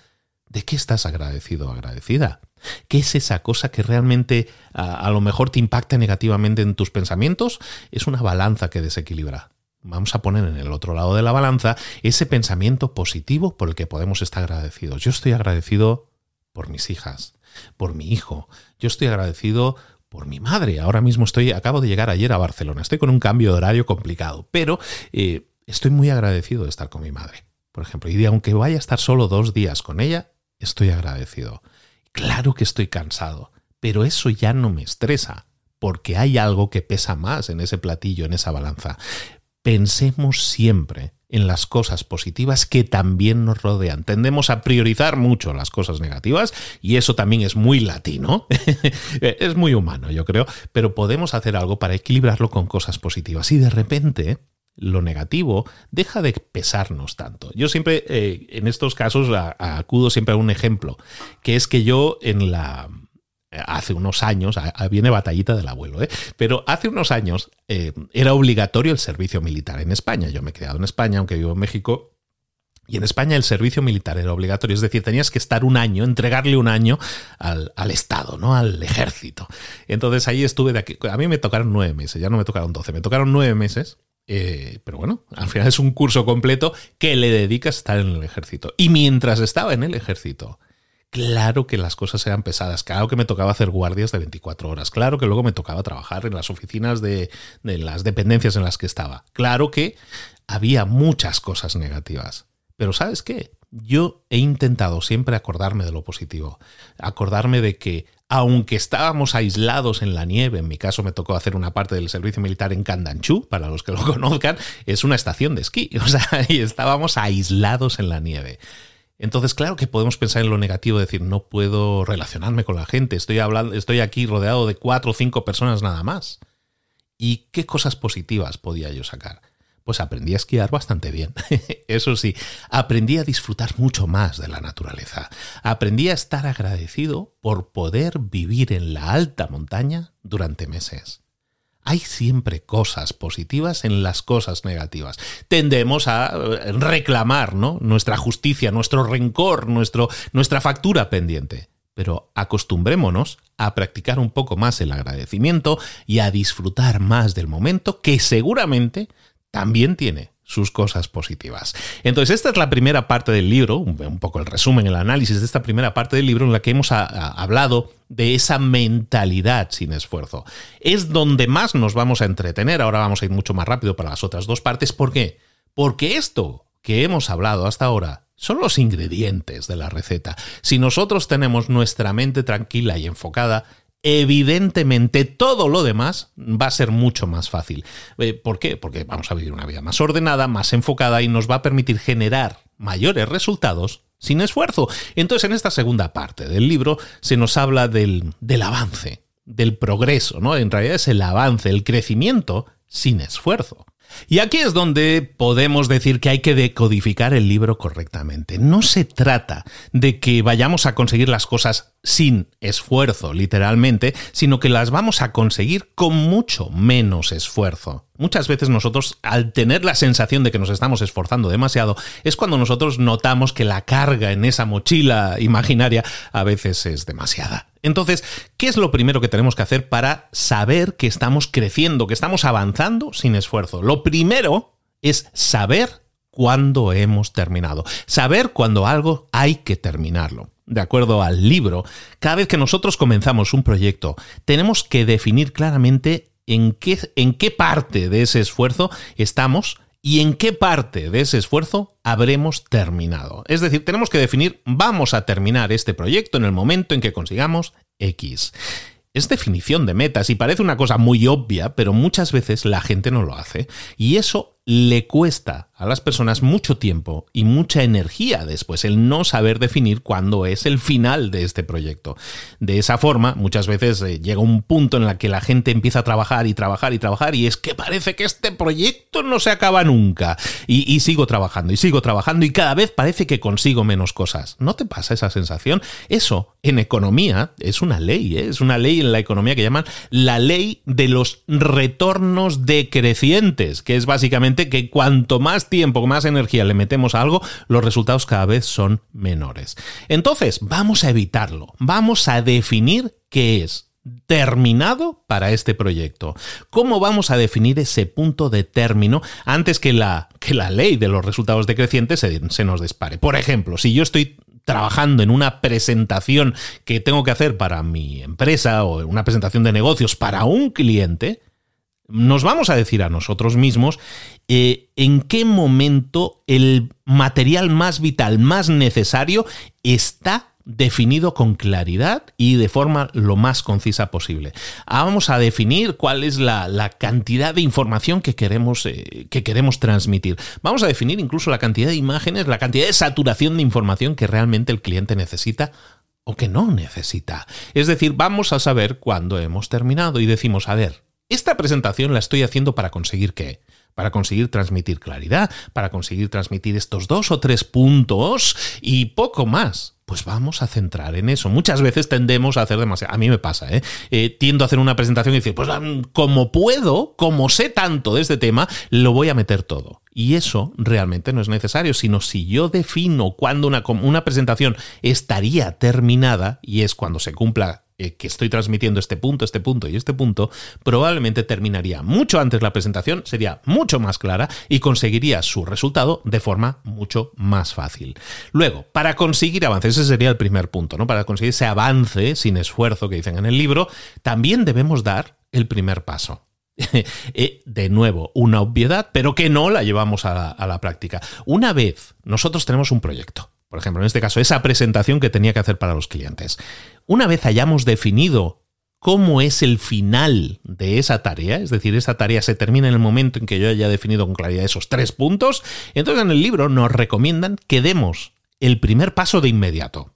¿De qué estás agradecido o agradecida? ¿Qué es esa cosa que realmente a, lo mejor te impacta negativamente en tus pensamientos? Es una balanza que desequilibra. Vamos a poner en el otro lado de la balanza ese pensamiento positivo por el que podemos estar agradecidos. Yo estoy agradecido por mis hijas, por mi hijo. Yo estoy agradecido por mi madre. Ahora mismo estoy, acabo de llegar ayer a Barcelona. Estoy con un cambio de horario complicado, pero eh, estoy muy agradecido de estar con mi madre, por ejemplo. Y aunque vaya a estar solo dos días con ella, estoy agradecido. Claro que estoy cansado, pero eso ya no me estresa, porque hay algo que pesa más en ese platillo, en esa balanza. pensemos siempre en las cosas positivas que también nos rodean. Tendemos a priorizar mucho las cosas negativas y eso también es muy latino, es muy humano yo creo, pero podemos hacer algo para equilibrarlo con cosas positivas y de repente lo negativo deja de pesarnos tanto. Yo siempre, eh, en estos casos, acudo siempre a un ejemplo, que es que yo en la... Hace unos años, viene batallita del abuelo, ¿eh? pero hace unos años eh, era obligatorio el servicio militar en España. Yo me he quedado en España, aunque vivo en México, y en España el servicio militar era obligatorio, es decir, tenías que estar un año, entregarle un año al, al, Estado, ¿no? Al ejército. Entonces ahí estuve de aquí. A mí me tocaron nueve meses, ya no me tocaron doce, me tocaron nueve meses eh, pero bueno, al final es un curso completo que le dedicas a estar en el ejército. Y mientras estaba en el ejército, claro que las cosas eran pesadas, claro que me tocaba hacer guardias de 24 horas, claro que luego me tocaba trabajar en las oficinas de, de las dependencias en las que estaba, claro que había muchas cosas negativas. Pero ¿sabes qué? Yo he intentado siempre acordarme de lo positivo, acordarme de que aunque estábamos aislados en la nieve, en mi caso me tocó hacer una parte del servicio militar en Candanchú, para los que lo conozcan, es una estación de esquí, o sea, y estábamos aislados en la nieve. Entonces, claro que podemos pensar en lo negativo, decir, no puedo relacionarme con la gente, estoy hablando, estoy aquí rodeado de cuatro o cinco personas nada más. ¿Y qué cosas positivas podía yo sacar? Pues aprendí a esquiar bastante bien. Eso sí, aprendí a disfrutar mucho más de la naturaleza. Aprendí a estar agradecido por poder vivir en la alta montaña durante meses. Hay siempre cosas positivas en las cosas negativas. Tendemos a eh, reclamar ¿no? nuestra justicia, nuestro rencor, nuestro, nuestra factura pendiente pero acostumbrémonos a practicar un poco más el agradecimiento y a disfrutar más del momento que seguramente también tiene sus cosas positivas. Entonces, esta es la primera parte del libro, un poco el resumen, el análisis de esta primera parte del libro en la que hemos hablado de esa mentalidad sin esfuerzo. Es donde más nos vamos a entretener, ahora vamos a ir mucho más rápido para las otras dos partes. ¿Por qué? Porque esto que hemos hablado hasta ahora son los ingredientes de la receta. Si nosotros tenemos nuestra mente tranquila y enfocada, evidentemente todo lo demás va a ser mucho más fácil. Eh, ¿Por qué? Porque vamos a vivir una vida más ordenada, más enfocada y nos va a permitir generar mayores resultados sin esfuerzo. Entonces, en esta segunda parte del libro se nos habla del, del avance, del progreso, ¿no? En realidad es el avance, el crecimiento sin esfuerzo. Y aquí es donde podemos decir que hay que decodificar el libro correctamente. No se trata de que vayamos a conseguir las cosas sin esfuerzo, literalmente, sino que las vamos a conseguir con mucho menos esfuerzo. Muchas veces nosotros, al tener la sensación de que nos estamos esforzando demasiado, es cuando nosotros notamos que la carga en esa mochila imaginaria a veces es demasiada. Entonces, ¿qué es lo primero que tenemos que hacer para saber que estamos creciendo, que estamos avanzando sin esfuerzo? Lo primero es saber cuándo hemos terminado, saber cuándo algo hay que terminarlo. De acuerdo al libro, cada vez que nosotros comenzamos un proyecto, tenemos que definir claramente en qué, en qué parte de ese esfuerzo estamos y en qué parte de ese esfuerzo habremos terminado. Es decir, tenemos que definir, vamos a terminar este proyecto en el momento en que consigamos X. Es definición de metas y parece una cosa muy obvia, pero muchas veces la gente no lo hace. Y eso le cuesta a las personas mucho tiempo y mucha energía después el no saber definir cuándo es el final de este proyecto. De esa forma, muchas veces eh, llega un punto en el que la gente empieza a trabajar y trabajar y trabajar y es que parece que este proyecto no se acaba nunca. Y, sigo trabajando y sigo trabajando y cada vez parece que consigo menos cosas. ¿No te pasa esa sensación? Eso en economía es una ley, ¿eh? es una ley en la economía que llaman la ley de los retornos decrecientes, que es básicamente que cuanto más tiempo, más energía le metemos a algo, los resultados cada vez son menores. Entonces, vamos a evitarlo. Vamos a definir qué es terminado para este proyecto. ¿Cómo vamos a definir ese punto de término antes que la, que la ley de los resultados decrecientes se, se nos dispare? Por ejemplo, si yo estoy trabajando en una presentación que tengo que hacer para mi empresa o una presentación de negocios para un cliente, nos vamos a decir a nosotros mismos eh, en qué momento el material más vital, más necesario, está definido con claridad y de forma lo más concisa posible. Vamos a definir cuál es la, cantidad de información que queremos, eh, que queremos transmitir. Vamos a definir incluso la cantidad de imágenes, la cantidad de saturación de información que realmente el cliente necesita o que no necesita. Es decir, vamos a saber cuándo hemos terminado y decimos, a ver, esta presentación la estoy haciendo para conseguir qué? Para conseguir transmitir claridad, para conseguir transmitir estos dos o tres puntos y poco más pues vamos a centrar en eso. Muchas veces tendemos a hacer demasiado. A mí me pasa, ¿eh? ¿eh? tiendo a hacer una presentación y decir, pues como puedo, como sé tanto de este tema, lo voy a meter todo. Y eso realmente no es necesario, sino si yo defino cuándo una, una presentación estaría terminada, y es cuando se cumpla eh, que estoy transmitiendo este punto, este punto y este punto, probablemente terminaría mucho antes la presentación, sería mucho más clara y conseguiría su resultado de forma mucho más fácil. Luego, para conseguir avance, ese sería el primer punto, ¿no? Para conseguir ese avance sin esfuerzo que dicen en el libro, también debemos dar el primer paso. Eh, de nuevo, una obviedad, pero que no la llevamos a la práctica. Una vez nosotros tenemos un proyecto, por ejemplo, en este caso, esa presentación que tenía que hacer para los clientes. Una vez hayamos definido cómo es el final de esa tarea, es decir, esa tarea se termina en el momento en que yo haya definido con claridad esos tres puntos, entonces en el libro nos recomiendan que demos el primer paso de inmediato.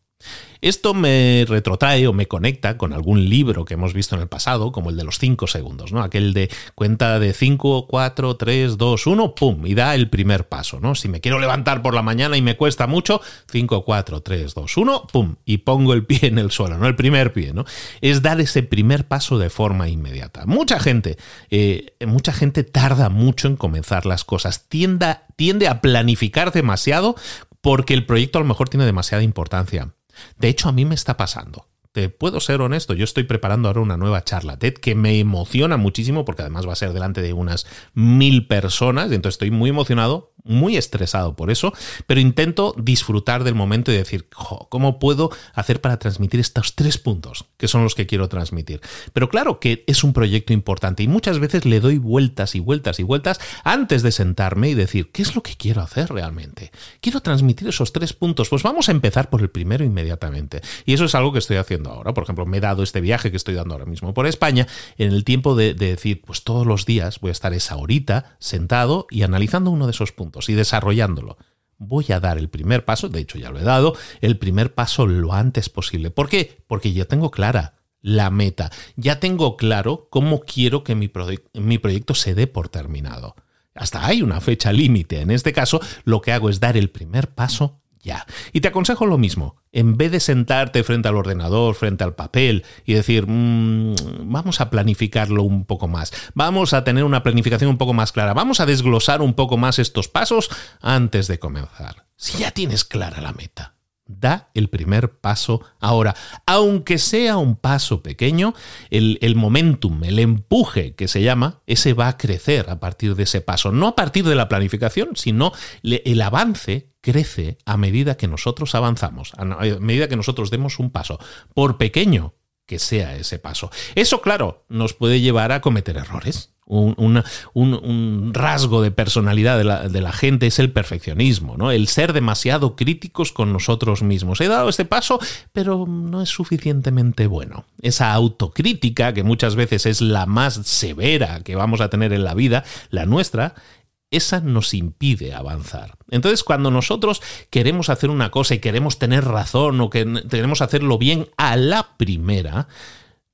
Esto me retrotrae o me conecta con algún libro que hemos visto en el pasado, como el de los 5 segundos, ¿no? Aquel de cuenta de 5, 4, 3, 2, 1, ¡pum! Y da el primer paso, ¿no? Si me quiero levantar por la mañana y me cuesta mucho, 5, 4, 3, 2, 1, ¡pum! Y pongo el pie en el suelo, ¿no? El primer pie, ¿no? Es dar ese primer paso de forma inmediata. Mucha gente, eh, mucha gente tarda mucho en comenzar las cosas, tiende a planificar demasiado porque el proyecto a lo mejor tiene demasiada importancia. De hecho, a mí me está pasando. Te puedo ser honesto, yo estoy preparando ahora una nueva charla TED que me emociona muchísimo porque además va a ser delante de unas mil personas y entonces estoy muy emocionado muy estresado por eso, pero intento disfrutar del momento y decir, ¿cómo puedo hacer para transmitir estos tres puntos que son los que quiero transmitir? Pero claro que es un proyecto importante y muchas veces le doy vueltas y vueltas y vueltas antes de sentarme y decir, ¿qué es lo que quiero hacer realmente? Quiero transmitir esos tres puntos, pues vamos a empezar por el primero inmediatamente. Y eso es algo que estoy haciendo ahora. Por ejemplo, me he dado este viaje que estoy dando ahora mismo por España en el tiempo de, de decir, pues todos los días voy a estar esa horita sentado y analizando uno de esos puntos y desarrollándolo. Voy a dar el primer paso, de hecho ya lo he dado, el primer paso lo antes posible. ¿Por qué? Porque ya tengo clara la meta, ya tengo claro cómo quiero que mi, mi proyecto se dé por terminado. Hasta hay una fecha límite. En este caso, lo que hago es dar el primer paso ya. Y te aconsejo lo mismo. En vez de sentarte frente al ordenador, frente al papel y decir, mm, vamos a planificarlo un poco más, vamos a tener una planificación un poco más clara, vamos a desglosar un poco más estos pasos antes de comenzar. Si ya tienes clara la meta, da el primer paso ahora. Aunque sea un paso pequeño, el, el, momentum, el empuje que se llama, ese va a crecer a partir de ese paso. No a partir de la planificación, sino el avance crece a medida que nosotros avanzamos, a medida que nosotros demos un paso, por pequeño que sea ese paso. Eso, claro, nos puede llevar a cometer errores. Un, rasgo de personalidad de la, de la, gente es el perfeccionismo, ¿no? El ser demasiado críticos con nosotros mismos. He dado este paso, pero no es suficientemente bueno. Esa autocrítica, que muchas veces es la más severa que vamos a tener en la vida, la nuestra, esa nos impide avanzar. Entonces, cuando nosotros queremos hacer una cosa y queremos tener razón o que queremos hacerlo bien a la primera,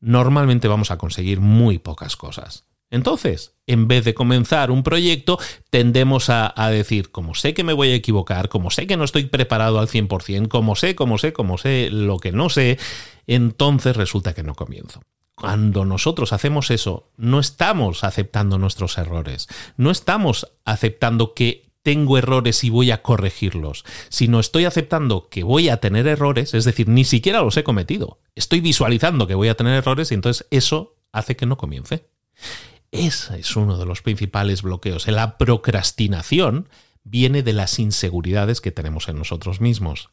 normalmente vamos a conseguir muy pocas cosas. Entonces, en vez de comenzar un proyecto, tendemos a, decir, como sé que me voy a equivocar, como sé que no estoy preparado al 100%, como sé, como sé, como sé lo que no sé, entonces resulta que no comienzo cuando nosotros hacemos eso, no estamos aceptando nuestros errores, no estamos aceptando que tengo errores y voy a corregirlos, sino estoy aceptando que voy a tener errores, es decir, ni siquiera los he cometido, estoy visualizando que voy a tener errores y entonces eso hace que no comience. Ese es uno de los principales bloqueos. La procrastinación viene de las inseguridades que tenemos en nosotros mismos.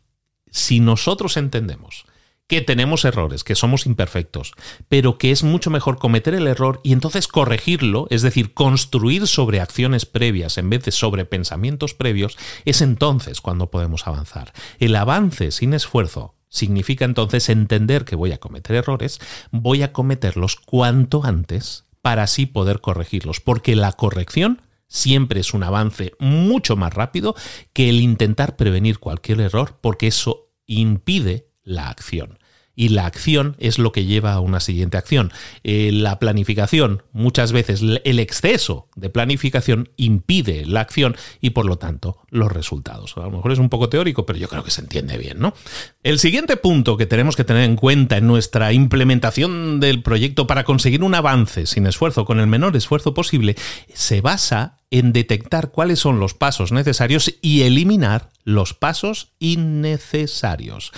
Si nosotros entendemos que tenemos errores, que somos imperfectos, pero que es mucho mejor cometer el error y entonces corregirlo, es decir, construir sobre acciones previas en vez de sobre pensamientos previos, es entonces cuando podemos avanzar. El avance sin esfuerzo significa entonces entender que voy a cometer errores, voy a cometerlos cuanto antes para así poder corregirlos, porque la corrección siempre es un avance mucho más rápido que el intentar prevenir cualquier error, porque eso impide la acción y la acción es lo que lleva a una siguiente acción. Eh, la planificación, muchas veces el exceso de planificación impide la acción y por lo tanto los resultados. A lo mejor es un poco teórico, pero yo creo que se entiende bien, ¿no? El siguiente punto que tenemos que tener en cuenta en nuestra implementación del proyecto para conseguir un avance sin esfuerzo, con el menor esfuerzo posible, se basa en detectar cuáles son los pasos necesarios y eliminar los pasos innecesarios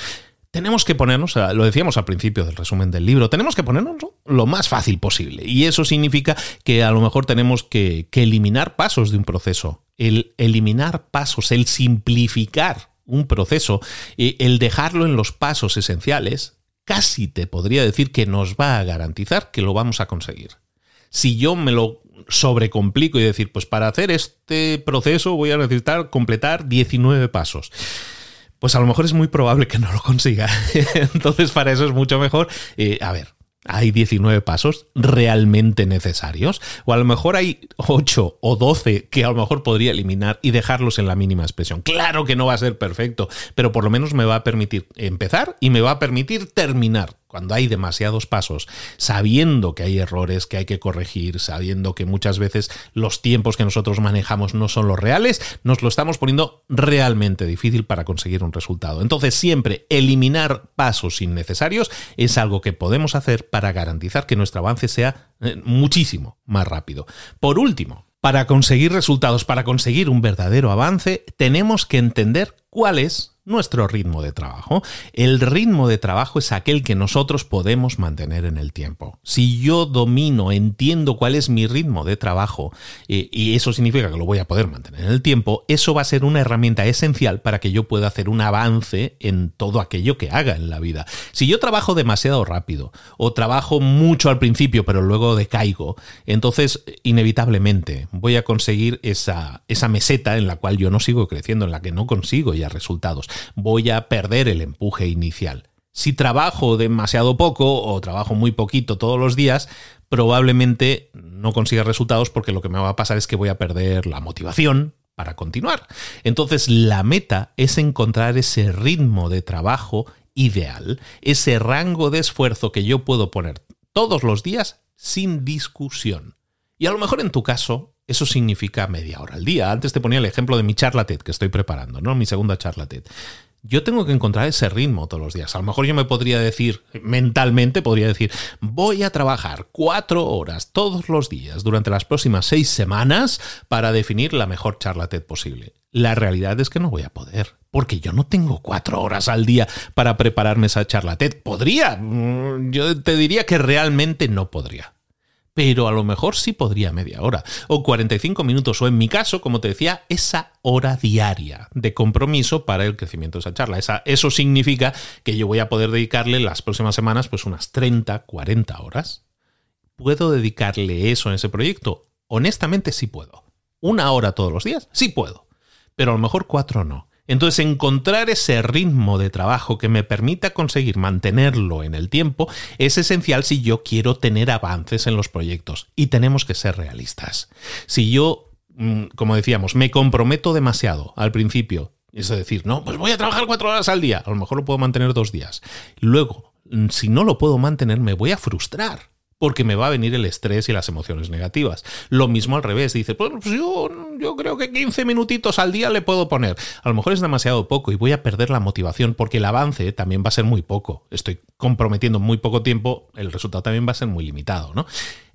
tenemos que ponernos, lo decíamos al principio del resumen del libro, tenemos que ponernos lo más fácil posible. Y eso significa que a lo mejor tenemos que, eliminar pasos de un proceso. El eliminar pasos, el simplificar un proceso, el dejarlo en los pasos esenciales, casi te podría decir que nos va a garantizar que lo vamos a conseguir. Si yo me lo sobrecomplico y decir, pues para hacer este proceso voy a necesitar completar 19 pasos pues a lo mejor es muy probable que no lo consiga. Entonces, para eso es mucho mejor. Eh, a ver, hay 19 pasos realmente necesarios, o a lo mejor hay 8 o 12 que a lo mejor podría eliminar y dejarlos en la mínima expresión. Claro que no va a ser perfecto, pero por lo menos me va a permitir empezar y me va a permitir terminar cuando hay demasiados pasos, sabiendo que hay errores que hay que corregir, sabiendo que muchas veces los tiempos que nosotros manejamos no son los reales, nos lo estamos poniendo realmente difícil para conseguir un resultado. Entonces siempre eliminar pasos innecesarios es algo que podemos hacer para garantizar que nuestro avance sea eh, muchísimo más rápido. Por último, para conseguir resultados, para conseguir un verdadero avance, tenemos que entender cuál es nuestro ritmo de trabajo. El ritmo de trabajo es aquel que nosotros podemos mantener en el tiempo. Si yo domino, entiendo cuál es mi ritmo de trabajo, eh, y eso significa que lo voy a poder mantener en el tiempo, eso va a ser una herramienta esencial para que yo pueda hacer un avance en todo aquello que haga en la vida. Si yo trabajo demasiado rápido o trabajo mucho al principio pero luego decaigo, entonces inevitablemente voy a conseguir esa, esa meseta en la cual yo no sigo creciendo, en la que no consigo ya resultados voy a perder el empuje inicial. Si trabajo demasiado poco o trabajo muy poquito todos los días, probablemente no consiga resultados porque lo que me va a pasar es que voy a perder la motivación para continuar. Entonces la meta es encontrar ese ritmo de trabajo ideal, ese rango de esfuerzo que yo puedo poner todos los días sin discusión. Y a lo mejor en tu caso eso significa media hora al día. Antes te ponía el ejemplo de mi charla TED que estoy preparando, ¿no? Mi segunda charla TED. Yo tengo que encontrar ese ritmo todos los días. A lo mejor yo me podría decir, mentalmente podría decir, voy a trabajar cuatro horas todos los días durante las próximas seis semanas para definir la mejor charla TED posible. La realidad es que no voy a poder, porque yo no tengo cuatro horas al día para prepararme esa charla TED. Podría, mm, yo te diría que realmente no podría pero a lo mejor sí podría media hora o 45 minutos o en mi caso, como te decía, esa hora diaria de compromiso para el crecimiento de esa charla. Esa, eso significa que yo voy a poder dedicarle las próximas semanas pues unas 30, 40 horas. ¿Puedo dedicarle eso en ese proyecto? Honestamente sí puedo. ¿Una hora todos los días? Sí puedo. Pero a lo mejor cuatro no. Entonces, encontrar ese ritmo de trabajo que me permita conseguir mantenerlo en el tiempo es esencial si yo quiero tener avances en los proyectos. Y tenemos que ser realistas. Si yo, mm, como decíamos, me comprometo demasiado al principio, es decir, no, pues voy a trabajar cuatro horas al día, a lo mejor lo puedo mantener dos días. Luego, mm, si no lo puedo mantener, me voy a frustrar porque me va a venir el estrés y las emociones negativas. Lo mismo al revés, dice, pues yo, yo, creo que 15 minutitos al día le puedo poner. A lo mejor es demasiado poco y voy a perder la motivación porque el avance también va a ser muy poco. Estoy comprometiendo muy poco tiempo, el resultado también va a ser muy limitado, ¿no?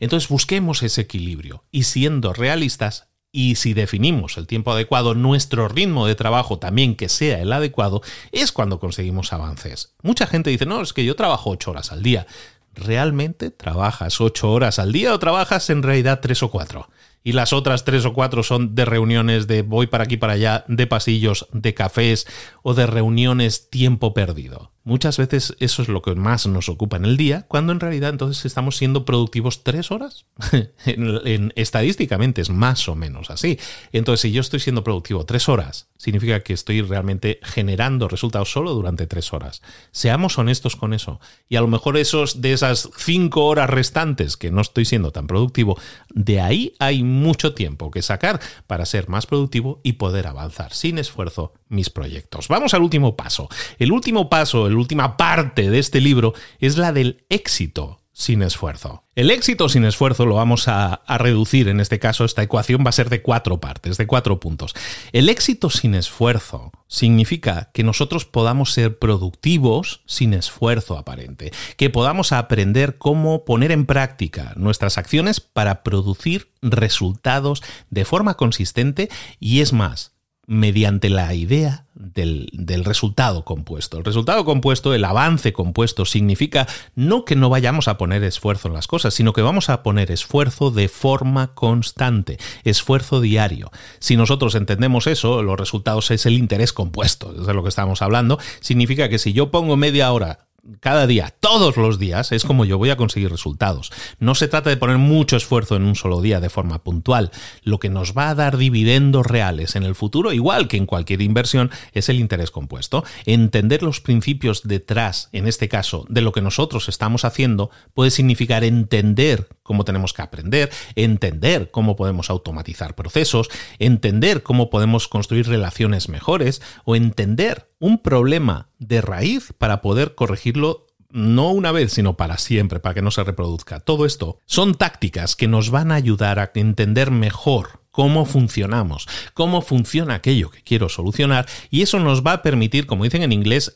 Entonces busquemos ese equilibrio y siendo realistas, y si definimos el tiempo adecuado, nuestro ritmo de trabajo también que sea el adecuado, es cuando conseguimos avances. Mucha gente dice, no, es que yo trabajo ocho horas al día. ¿Realmente trabajas ocho horas al día o trabajas en realidad tres o cuatro? y las otras tres o cuatro son de reuniones de voy para aquí para allá, de pasillos, de cafés o de reuniones tiempo perdido. Muchas veces eso es lo que más nos ocupa en el día, cuando en realidad entonces estamos siendo productivos tres horas. en, estadísticamente es más o menos así. Entonces, si yo estoy siendo productivo tres horas, significa que estoy realmente generando resultados solo durante tres horas. Seamos honestos con eso. Y a lo mejor esos de esas cinco horas restantes que no estoy siendo tan productivo, de ahí hay mucho tiempo que sacar para ser más productivo y poder avanzar sin esfuerzo mis proyectos. Vamos al último paso. El último paso, la última parte de este libro es la del éxito sin esfuerzo. El éxito sin esfuerzo lo vamos a, a, reducir, en este caso esta ecuación va a ser de cuatro partes, de cuatro puntos. El éxito sin esfuerzo significa que nosotros podamos ser productivos sin esfuerzo aparente, que podamos aprender cómo poner en práctica nuestras acciones para producir resultados de forma consistente y es más, mediante la idea del, resultado compuesto. El resultado compuesto, el avance compuesto, significa no que no vayamos a poner esfuerzo en las cosas, sino que vamos a poner esfuerzo de forma constante, esfuerzo diario. Si nosotros entendemos eso, los resultados es el interés compuesto, es de lo que estamos hablando, significa que si yo pongo media hora cada día, todos los días, es como yo voy a conseguir resultados. No se trata de poner mucho esfuerzo en un solo día de forma puntual. Lo que nos va a dar dividendos reales en el futuro, igual que en cualquier inversión, es el interés compuesto. Entender los principios detrás, en este caso, de lo que nosotros estamos haciendo, puede significar entender cómo tenemos que aprender, entender cómo podemos automatizar procesos, entender cómo podemos construir relaciones mejores o entender un problema de raíz para poder corregirlo no una vez, sino para siempre, para que no se reproduzca. Todo esto son tácticas que nos van a ayudar a entender mejor cómo funcionamos, cómo funciona aquello que quiero solucionar y eso nos va a permitir, como dicen en inglés,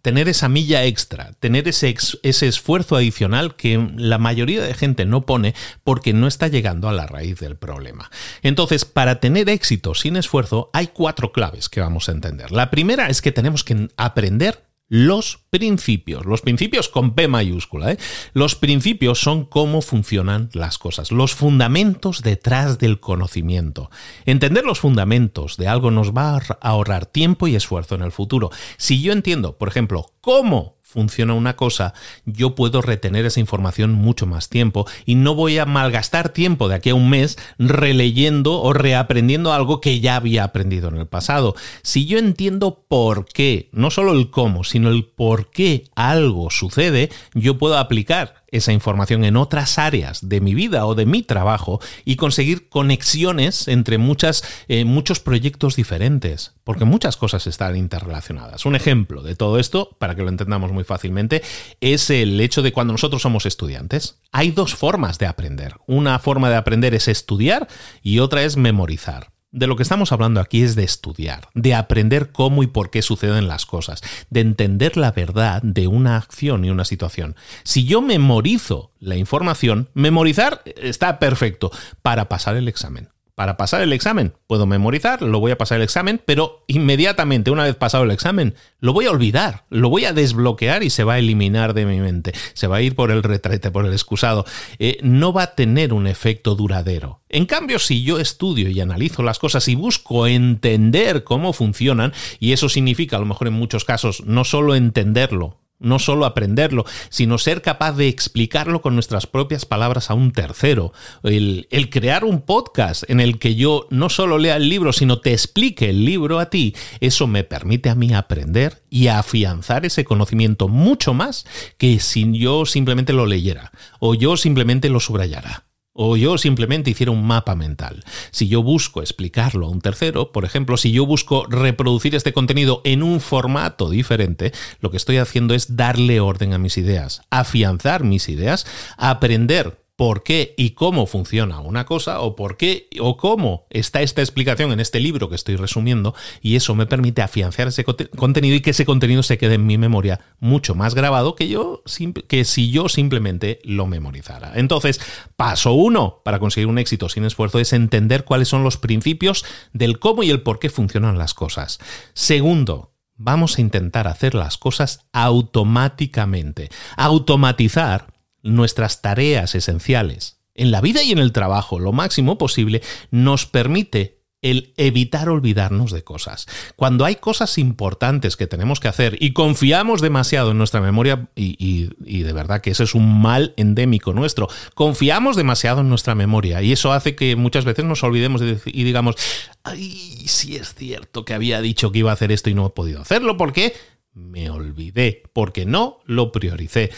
tener esa milla extra, tener ese, ese esfuerzo adicional que la mayoría de gente no pone porque no está llegando a la raíz del problema. Entonces, para tener éxito sin esfuerzo, hay cuatro claves que vamos a entender. La primera es que tenemos que aprender los principios. Los principios con P mayúscula. ¿eh? Los principios son cómo funcionan las cosas, los fundamentos detrás del conocimiento. Entender los fundamentos de algo nos va a ahorrar tiempo y esfuerzo en el futuro. Si yo entiendo, por ejemplo, cómo funciona una cosa, yo puedo retener esa información mucho más tiempo y no voy a malgastar tiempo de aquí a un mes releyendo o reaprendiendo algo que ya había aprendido en el pasado. Si yo entiendo por qué, no solo el cómo, sino el por qué algo sucede, yo puedo aplicar esa información en otras áreas de mi vida o de mi trabajo y conseguir conexiones entre muchas, eh, muchos proyectos diferentes, porque muchas cosas están interrelacionadas. Un ejemplo de todo esto, para que lo entendamos muy fácilmente, es el hecho de cuando nosotros somos estudiantes. Hay dos formas de aprender. Una forma de aprender es estudiar y otra es memorizar. De lo que estamos hablando aquí es de estudiar, de aprender cómo y por qué suceden las cosas, de entender la verdad de una acción y una situación. Si yo memorizo la información, memorizar está perfecto para pasar el examen para pasar el examen. Puedo memorizar, lo voy a pasar el examen, pero inmediatamente, una vez pasado el examen, lo voy a olvidar, lo voy a desbloquear y se va a eliminar de mi mente. Se va a ir por el retrete, por el excusado. Eh, no va a tener un efecto duradero. En cambio, si yo estudio y analizo las cosas y busco entender cómo funcionan, y eso significa a lo mejor en muchos casos no solo entenderlo, no solo aprenderlo, sino ser capaz de explicarlo con nuestras propias palabras a un tercero. El, el, crear un podcast en el que yo no solo lea el libro, sino te explique el libro a ti, eso me permite a mí aprender y afianzar ese conocimiento mucho más que si yo simplemente lo leyera o yo simplemente lo subrayara o yo simplemente hiciera un mapa mental. Si yo busco explicarlo a un tercero, por ejemplo, si yo busco reproducir este contenido en un formato diferente, lo que estoy haciendo es darle orden a mis ideas, afianzar mis ideas, aprender por qué y cómo funciona una cosa o por qué o cómo está esta explicación en este libro que estoy resumiendo y eso me permite afianzar ese contenido y que ese contenido se quede en mi memoria mucho más grabado que yo que si yo simplemente lo memorizara. Entonces, paso uno para conseguir un éxito sin esfuerzo es entender cuáles son los principios del cómo y el por qué funcionan las cosas. Segundo, vamos a intentar hacer las cosas automáticamente. Automatizar nuestras tareas esenciales en la vida y en el trabajo lo máximo posible, nos permite el evitar olvidarnos de cosas. Cuando hay cosas importantes que tenemos que hacer y confiamos demasiado en nuestra memoria, y, de verdad que ese es un mal endémico nuestro, confiamos demasiado en nuestra memoria y eso hace que muchas veces nos olvidemos y digamos, ay, sí es cierto que había dicho que iba a hacer esto y no he podido hacerlo porque me olvidé, porque no lo prioricé.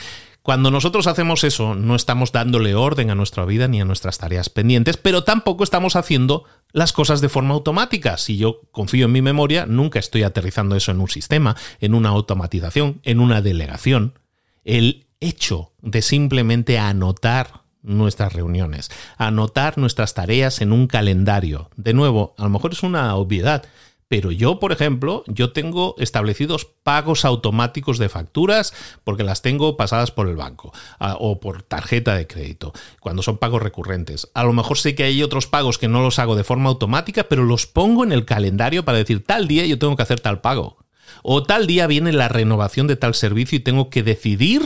Cuando nosotros hacemos eso, no estamos dándole orden a nuestra vida ni a nuestras tareas pendientes, pero tampoco estamos haciendo las cosas de forma automática. Si yo confío en mi memoria, nunca estoy aterrizando eso en un sistema, en una automatización, en una delegación. El hecho de simplemente anotar nuestras reuniones, anotar nuestras tareas en un calendario. De nuevo, a lo mejor es una obviedad, pero yo, por ejemplo, yo tengo establecidos pagos automáticos de facturas porque las tengo pasadas por el banco o por tarjeta de crédito, cuando son pagos recurrentes. A lo mejor sé que hay otros pagos que no los hago de forma automática, pero los pongo en el calendario para decir tal día yo tengo que hacer tal pago. O tal día viene la renovación de tal servicio y tengo que decidir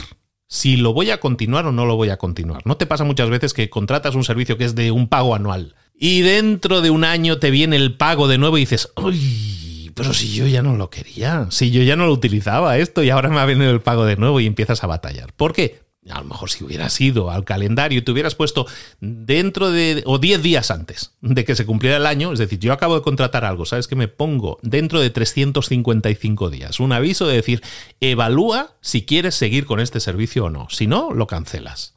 si lo voy a continuar o no lo voy a continuar. ¿No te pasa muchas veces que contratas un servicio que es de un pago anual? Y dentro de un año te viene el pago de nuevo y dices, uy, pero si yo ya no lo quería, si yo ya no lo utilizaba esto y ahora me ha venido el pago de nuevo y empiezas a batallar. ¿Por qué? A lo mejor si hubieras ido al calendario y te hubieras puesto dentro de, o 10 días antes de que se cumpliera el año, es decir, yo acabo de contratar algo, ¿sabes que me pongo dentro de 355 días? Un aviso de decir, evalúa si quieres seguir con este servicio o no, si no, lo cancelas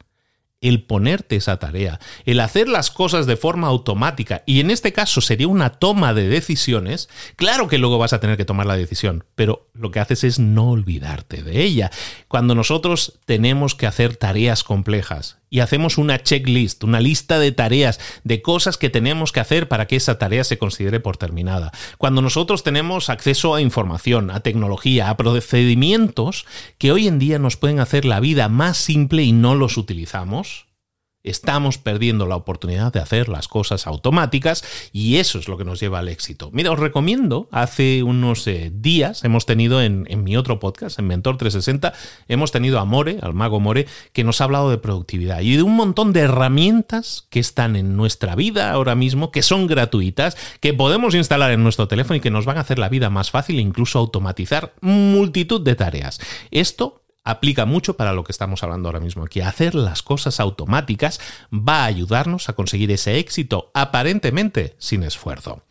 el ponerte esa tarea, el hacer las cosas de forma automática, y en este caso sería una toma de decisiones, claro que luego vas a tener que tomar la decisión, pero lo que haces es no olvidarte de ella. Cuando nosotros tenemos que hacer tareas complejas, y hacemos una checklist, una lista de tareas, de cosas que tenemos que hacer para que esa tarea se considere por terminada. Cuando nosotros tenemos acceso a información, a tecnología, a procedimientos que hoy en día nos pueden hacer la vida más simple y no los utilizamos, Estamos perdiendo la oportunidad de hacer las cosas automáticas y eso es lo que nos lleva al éxito. Mira, os recomiendo, hace unos eh, días hemos tenido en, mi otro podcast, en Mentor 360, hemos tenido a More, al mago More, que nos ha hablado de productividad y de un montón de herramientas que están en nuestra vida ahora mismo, que son gratuitas, que podemos instalar en nuestro teléfono y que nos van a hacer la vida más fácil e incluso automatizar multitud de tareas. Esto aplica mucho para lo que estamos hablando ahora mismo aquí. Hacer las cosas automáticas va a ayudarnos a conseguir ese éxito aparentemente sin esfuerzo.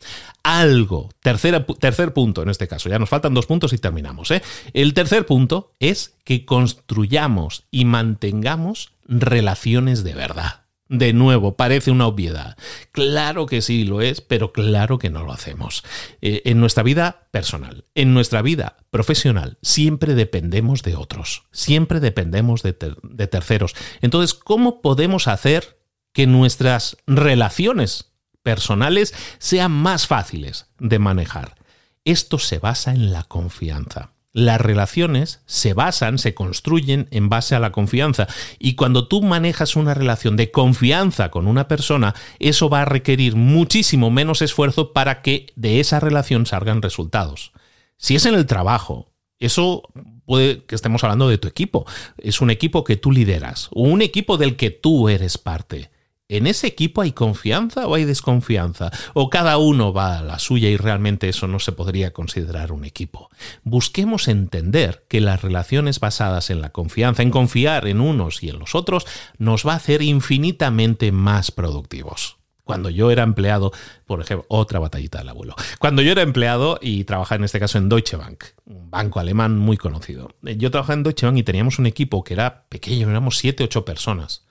Algo, tercer punto en este caso, ya nos faltan dos puntos y terminamos. ¿eh? El tercer punto es que construyamos y mantengamos relaciones de verdad. De nuevo, parece una obviedad. Claro que sí lo es, pero claro que no lo hacemos. Eh, en nuestra vida personal, en nuestra vida profesional, siempre dependemos de otros, siempre dependemos de, de terceros. Entonces, ¿cómo podemos hacer que nuestras relaciones personales sean más fáciles de manejar? Esto se basa en la confianza las relaciones se basan, se construyen en base a la confianza. Y cuando tú manejas una relación de confianza con una persona, eso va a requerir muchísimo menos esfuerzo para que de esa relación salgan resultados. Si es en el trabajo, eso puede que estemos hablando de tu equipo. Es un equipo que tú lideras o un equipo del que tú eres parte. ¿En ese equipo hay confianza o hay desconfianza? ¿O cada uno va a la suya y realmente eso no se podría considerar un equipo? Busquemos entender que las relaciones basadas en la confianza, en confiar en unos y en los otros, nos va a hacer infinitamente más productivos. Cuando yo era empleado, por ejemplo, otra batallita del abuelo. Cuando yo era empleado y trabajaba en este caso en Deutsche Bank, un banco alemán muy conocido. Yo trabajaba en Deutsche Bank y teníamos un equipo que era pequeño, éramos 7, 8 personas,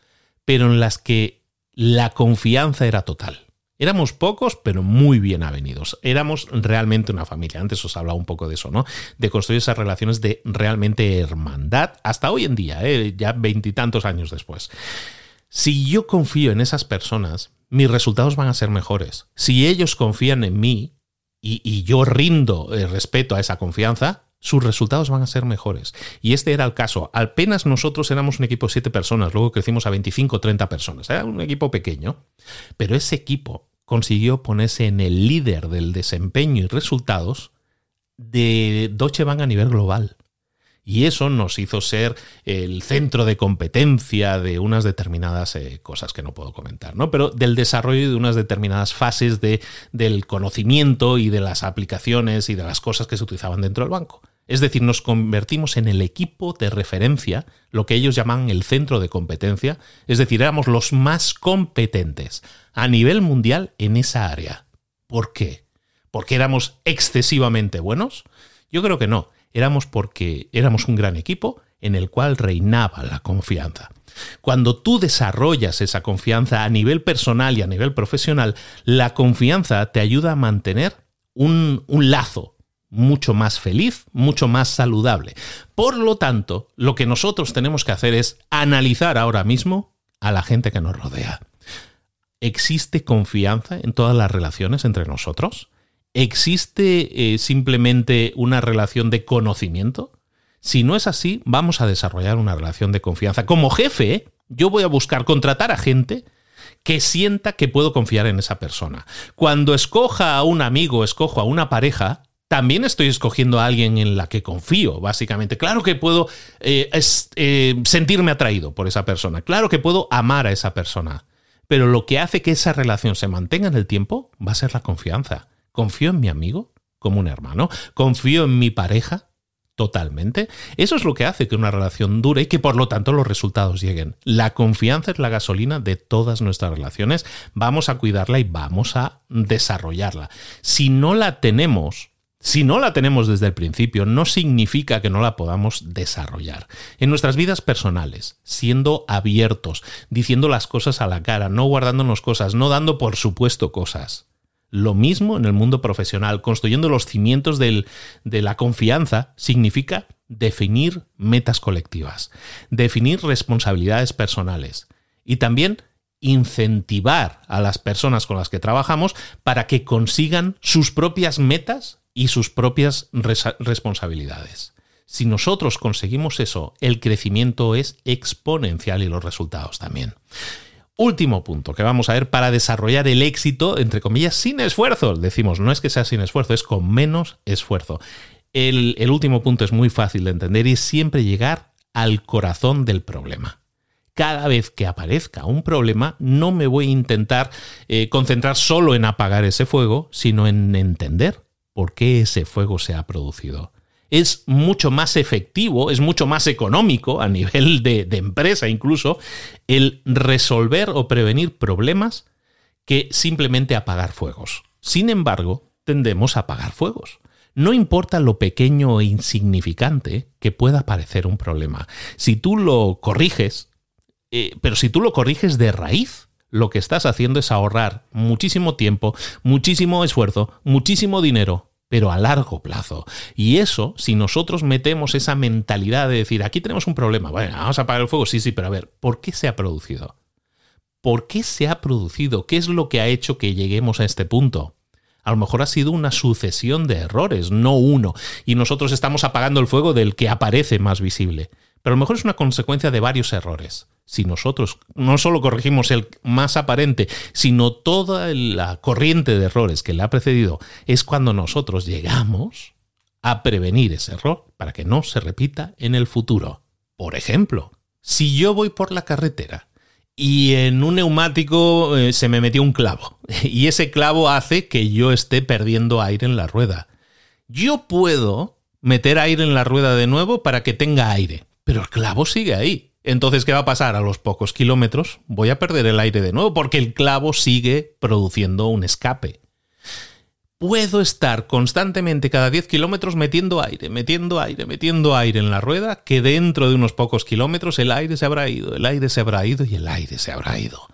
pero en las que la confianza era total. Éramos pocos, pero muy bien avenidos. Éramos realmente una familia. Antes os hablaba un poco de eso, ¿no? De construir esas relaciones de realmente hermandad hasta hoy en día, ¿eh? ya veintitantos años después. Si yo confío en esas personas, mis resultados van a ser mejores. Si ellos confían en mí y, yo rindo el respeto a esa confianza, sus resultados van a ser mejores. Y este era el caso. Apenas nosotros éramos un equipo de 7 personas, luego crecimos a 25 o 30 personas. Era un equipo pequeño, pero ese equipo consiguió ponerse en el líder del desempeño y resultados de Deutsche Bank a nivel global. Y eso nos hizo ser el centro de competencia de unas determinadas eh, cosas que no puedo comentar, ¿no? Pero del desarrollo de unas determinadas fases de, del conocimiento y de las aplicaciones y de las cosas que se utilizaban dentro del banco. Es decir, nos convertimos en el equipo de referencia, lo que ellos llaman el centro de competencia, es decir, éramos los más competentes a nivel mundial en esa área. ¿Por qué? ¿Porque éramos excesivamente buenos? Yo creo que no éramos porque éramos un gran equipo en el cual reinaba la confianza. Cuando tú desarrollas esa confianza a nivel personal y a nivel profesional, la confianza te ayuda a mantener un, un lazo mucho más feliz, mucho más saludable. Por lo tanto, lo que nosotros tenemos que hacer es analizar ahora mismo a la gente que nos rodea. ¿Existe confianza en todas las relaciones entre nosotros? ¿Existe eh, simplemente una relación de conocimiento? Si no es así, vamos a desarrollar una relación de confianza. Como jefe, yo voy a buscar contratar a gente que sienta que puedo confiar en esa persona. Cuando escoja a un amigo, escojo a una pareja, también estoy escogiendo a alguien en la que confío, básicamente. Claro que puedo eh, eh, sentirme atraído por esa persona, claro que puedo amar a esa persona, pero lo que hace que esa relación se mantenga en el tiempo va a ser la confianza. ¿Confío en mi amigo como un hermano? ¿Confío en mi pareja totalmente? Eso es lo que hace que una relación dure y que por lo tanto los resultados lleguen. La confianza es la gasolina de todas nuestras relaciones. Vamos a cuidarla y vamos a desarrollarla. Si no la tenemos, si no la tenemos desde el principio, no significa que no la podamos desarrollar. En nuestras vidas personales, siendo abiertos, diciendo las cosas a la cara, no guardándonos cosas, no dando por supuesto cosas. Lo mismo en el mundo profesional, construyendo los cimientos de la confianza significa definir metas colectivas, definir responsabilidades personales y también incentivar a las personas con las que trabajamos para que consigan sus propias metas y sus propias responsabilidades. Si nosotros conseguimos eso, el crecimiento es exponencial y los resultados también. Último punto que vamos a ver para desarrollar el éxito, entre comillas, sin esfuerzo. Decimos, no es que sea sin esfuerzo, es con menos esfuerzo. El, último punto es muy fácil de entender y es siempre llegar al corazón del problema. Cada vez que aparezca un problema, no me voy a intentar eh, concentrar solo en apagar ese fuego, sino en entender por qué ese fuego se ha producido es mucho más efectivo, es mucho más económico a nivel de, empresa incluso, el resolver o prevenir problemas que simplemente apagar fuegos. Sin embargo, tendemos a apagar fuegos. No importa lo pequeño e insignificante que pueda parecer un problema. Si tú lo corriges, eh, pero si tú lo corriges de raíz, lo que estás haciendo es ahorrar muchísimo tiempo, muchísimo esfuerzo, muchísimo dinero pero a largo plazo. Y eso, si nosotros metemos esa mentalidad de decir, aquí tenemos un problema, bueno, vamos a apagar el fuego, sí, sí, pero a ver, ¿por qué se ha producido? ¿Por qué se ha producido? ¿Qué es lo que ha hecho que lleguemos a este punto? A lo mejor ha sido una sucesión de errores, no uno, y nosotros estamos apagando el fuego del que aparece más visible. Pero a lo mejor es una consecuencia de varios errores si nosotros no solo corregimos el más aparente, sino toda la corriente de errores que le ha precedido, es cuando nosotros llegamos a prevenir ese error para que no se repita en el futuro. Por ejemplo, si yo voy por la carretera y en un neumático eh, se me metió un clavo y ese clavo hace que yo esté perdiendo aire en la rueda, yo puedo meter aire en la rueda de nuevo para que tenga aire, pero el clavo sigue ahí entonces, ¿qué va a pasar? A los pocos kilómetros voy a perder el aire de nuevo porque el clavo sigue produciendo un escape. Puedo estar constantemente cada 10 kilómetros metiendo aire, metiendo aire, metiendo aire en la rueda, que dentro de unos pocos kilómetros el aire se habrá ido, el aire se habrá ido y el aire se habrá ido.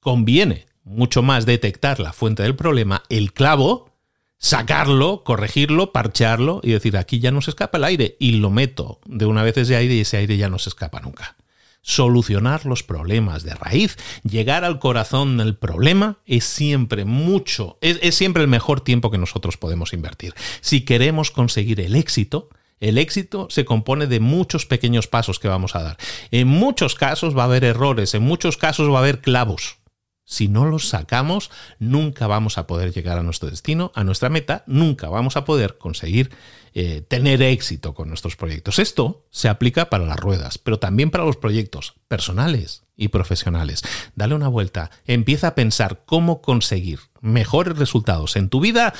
Conviene mucho más detectar la fuente del problema, el clavo, sacarlo, corregirlo, parchearlo y decir aquí ya no se escapa el aire y lo meto de una vez ese aire y ese aire ya no se escapa nunca solucionar los problemas de raíz, llegar al corazón del problema es siempre mucho, es, siempre el mejor tiempo que nosotros podemos invertir. Si queremos conseguir el éxito, el éxito se compone de muchos pequeños pasos que vamos a dar. En muchos casos va a haber errores, en muchos casos va a haber clavos. Si no los sacamos, nunca vamos a poder llegar a nuestro destino, a nuestra meta, nunca vamos a poder conseguir eh, tener éxito con nuestros proyectos. Esto se aplica para las ruedas, pero también para los proyectos personales y profesionales. Dale una vuelta, empieza a pensar cómo conseguir mejores resultados en tu vida,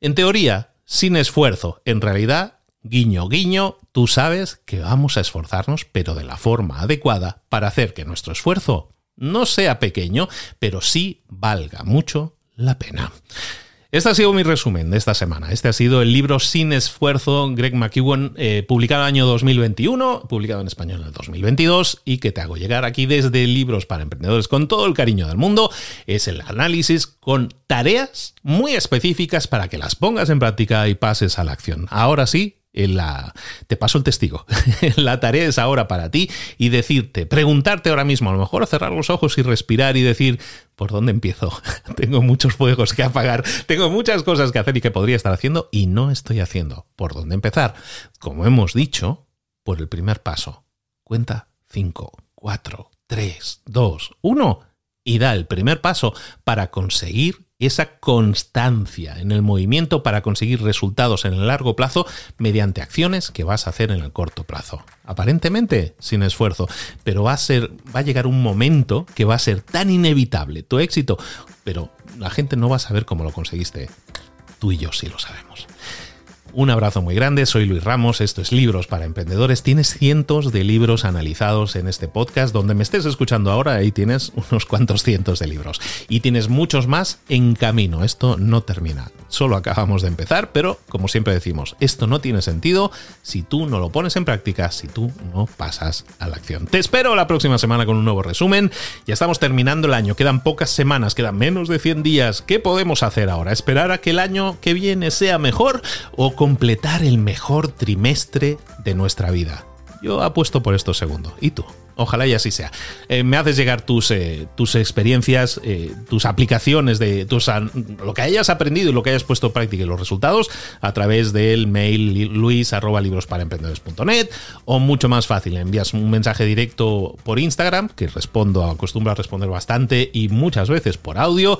en teoría, sin esfuerzo. En realidad, guiño, guiño, tú sabes que vamos a esforzarnos, pero de la forma adecuada para hacer que nuestro esfuerzo no sea pequeño, pero sí valga mucho la pena. Este ha sido mi resumen de esta semana. Este ha sido el libro Sin esfuerzo, Greg McEwan, eh, publicado en el año 2021, publicado en español en el 2022 y que te hago llegar aquí desde Libros para Emprendedores con todo el cariño del mundo. Es el análisis con tareas muy específicas para que las pongas en práctica y pases a la acción. Ahora sí, te paso el testigo. la tarea es ahora para ti y decirte, preguntarte ahora mismo, a lo mejor cerrar los ojos y respirar y decir, ¿por dónde empiezo? tengo muchos fuegos que apagar, tengo muchas cosas que hacer y que podría estar haciendo y no estoy haciendo. ¿Por dónde empezar? Como hemos dicho, por el primer paso. Cuenta 5, 4, 3, 2, 1 y da el primer paso para conseguir esa constancia en el movimiento para conseguir resultados en el largo plazo mediante acciones que vas a hacer en el corto plazo. Aparentemente sin esfuerzo, pero va a ser va a llegar un momento que va a ser tan inevitable tu éxito, pero la gente no va a saber cómo lo conseguiste. Tú y yo sí lo sabemos. Un abrazo muy grande, soy Luis Ramos, esto es Libros para Emprendedores. Tienes cientos de libros analizados en este podcast, donde me estés escuchando ahora, ahí tienes unos cuantos cientos de libros. Y tienes muchos más en camino, esto no termina. Solo acabamos de empezar, pero como siempre decimos, esto no tiene sentido si tú no lo pones en práctica, si tú no pasas a la acción. Te espero la próxima semana con un nuevo resumen. Ya estamos terminando el año, quedan pocas semanas, quedan menos de 100 días. ¿Qué podemos hacer ahora? ¿Esperar a que el año que viene sea mejor o completar el mejor trimestre de nuestra vida. Yo apuesto por esto segundo. ¿Y tú? Ojalá y así sea. Eh, me haces llegar tus, eh, tus experiencias, eh, tus aplicaciones, de tus, lo que hayas aprendido y lo que hayas puesto en práctica y los resultados a través del mail luis o mucho más fácil, envías un mensaje directo por Instagram, que respondo, acostumbro a responder bastante y muchas veces por audio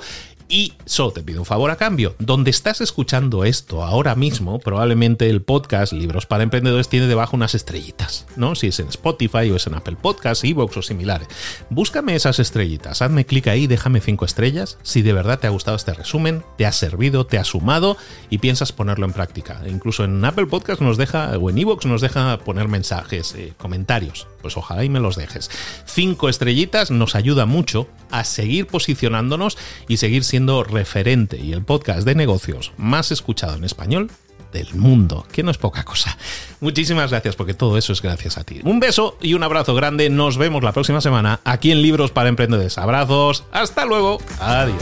y solo te pido un favor a cambio. Donde estás escuchando esto ahora mismo, probablemente el podcast Libros para Emprendedores tiene debajo unas estrellitas, ¿no? Si es en Spotify o es en Apple Podcasts, Evox o similares. Búscame esas estrellitas, hazme clic ahí, déjame cinco estrellas. Si de verdad te ha gustado este resumen, te ha servido, te ha sumado y piensas ponerlo en práctica. Incluso en Apple Podcasts nos deja, o en Evox nos deja poner mensajes, eh, comentarios. Pues ojalá y me los dejes. Cinco estrellitas nos ayuda mucho a seguir posicionándonos y seguir siendo referente y el podcast de negocios más escuchado en español del mundo, que no es poca cosa. Muchísimas gracias porque todo eso es gracias a ti. Un beso y un abrazo grande. Nos vemos la próxima semana aquí en Libros para Emprendedores. Abrazos. Hasta luego. Adiós.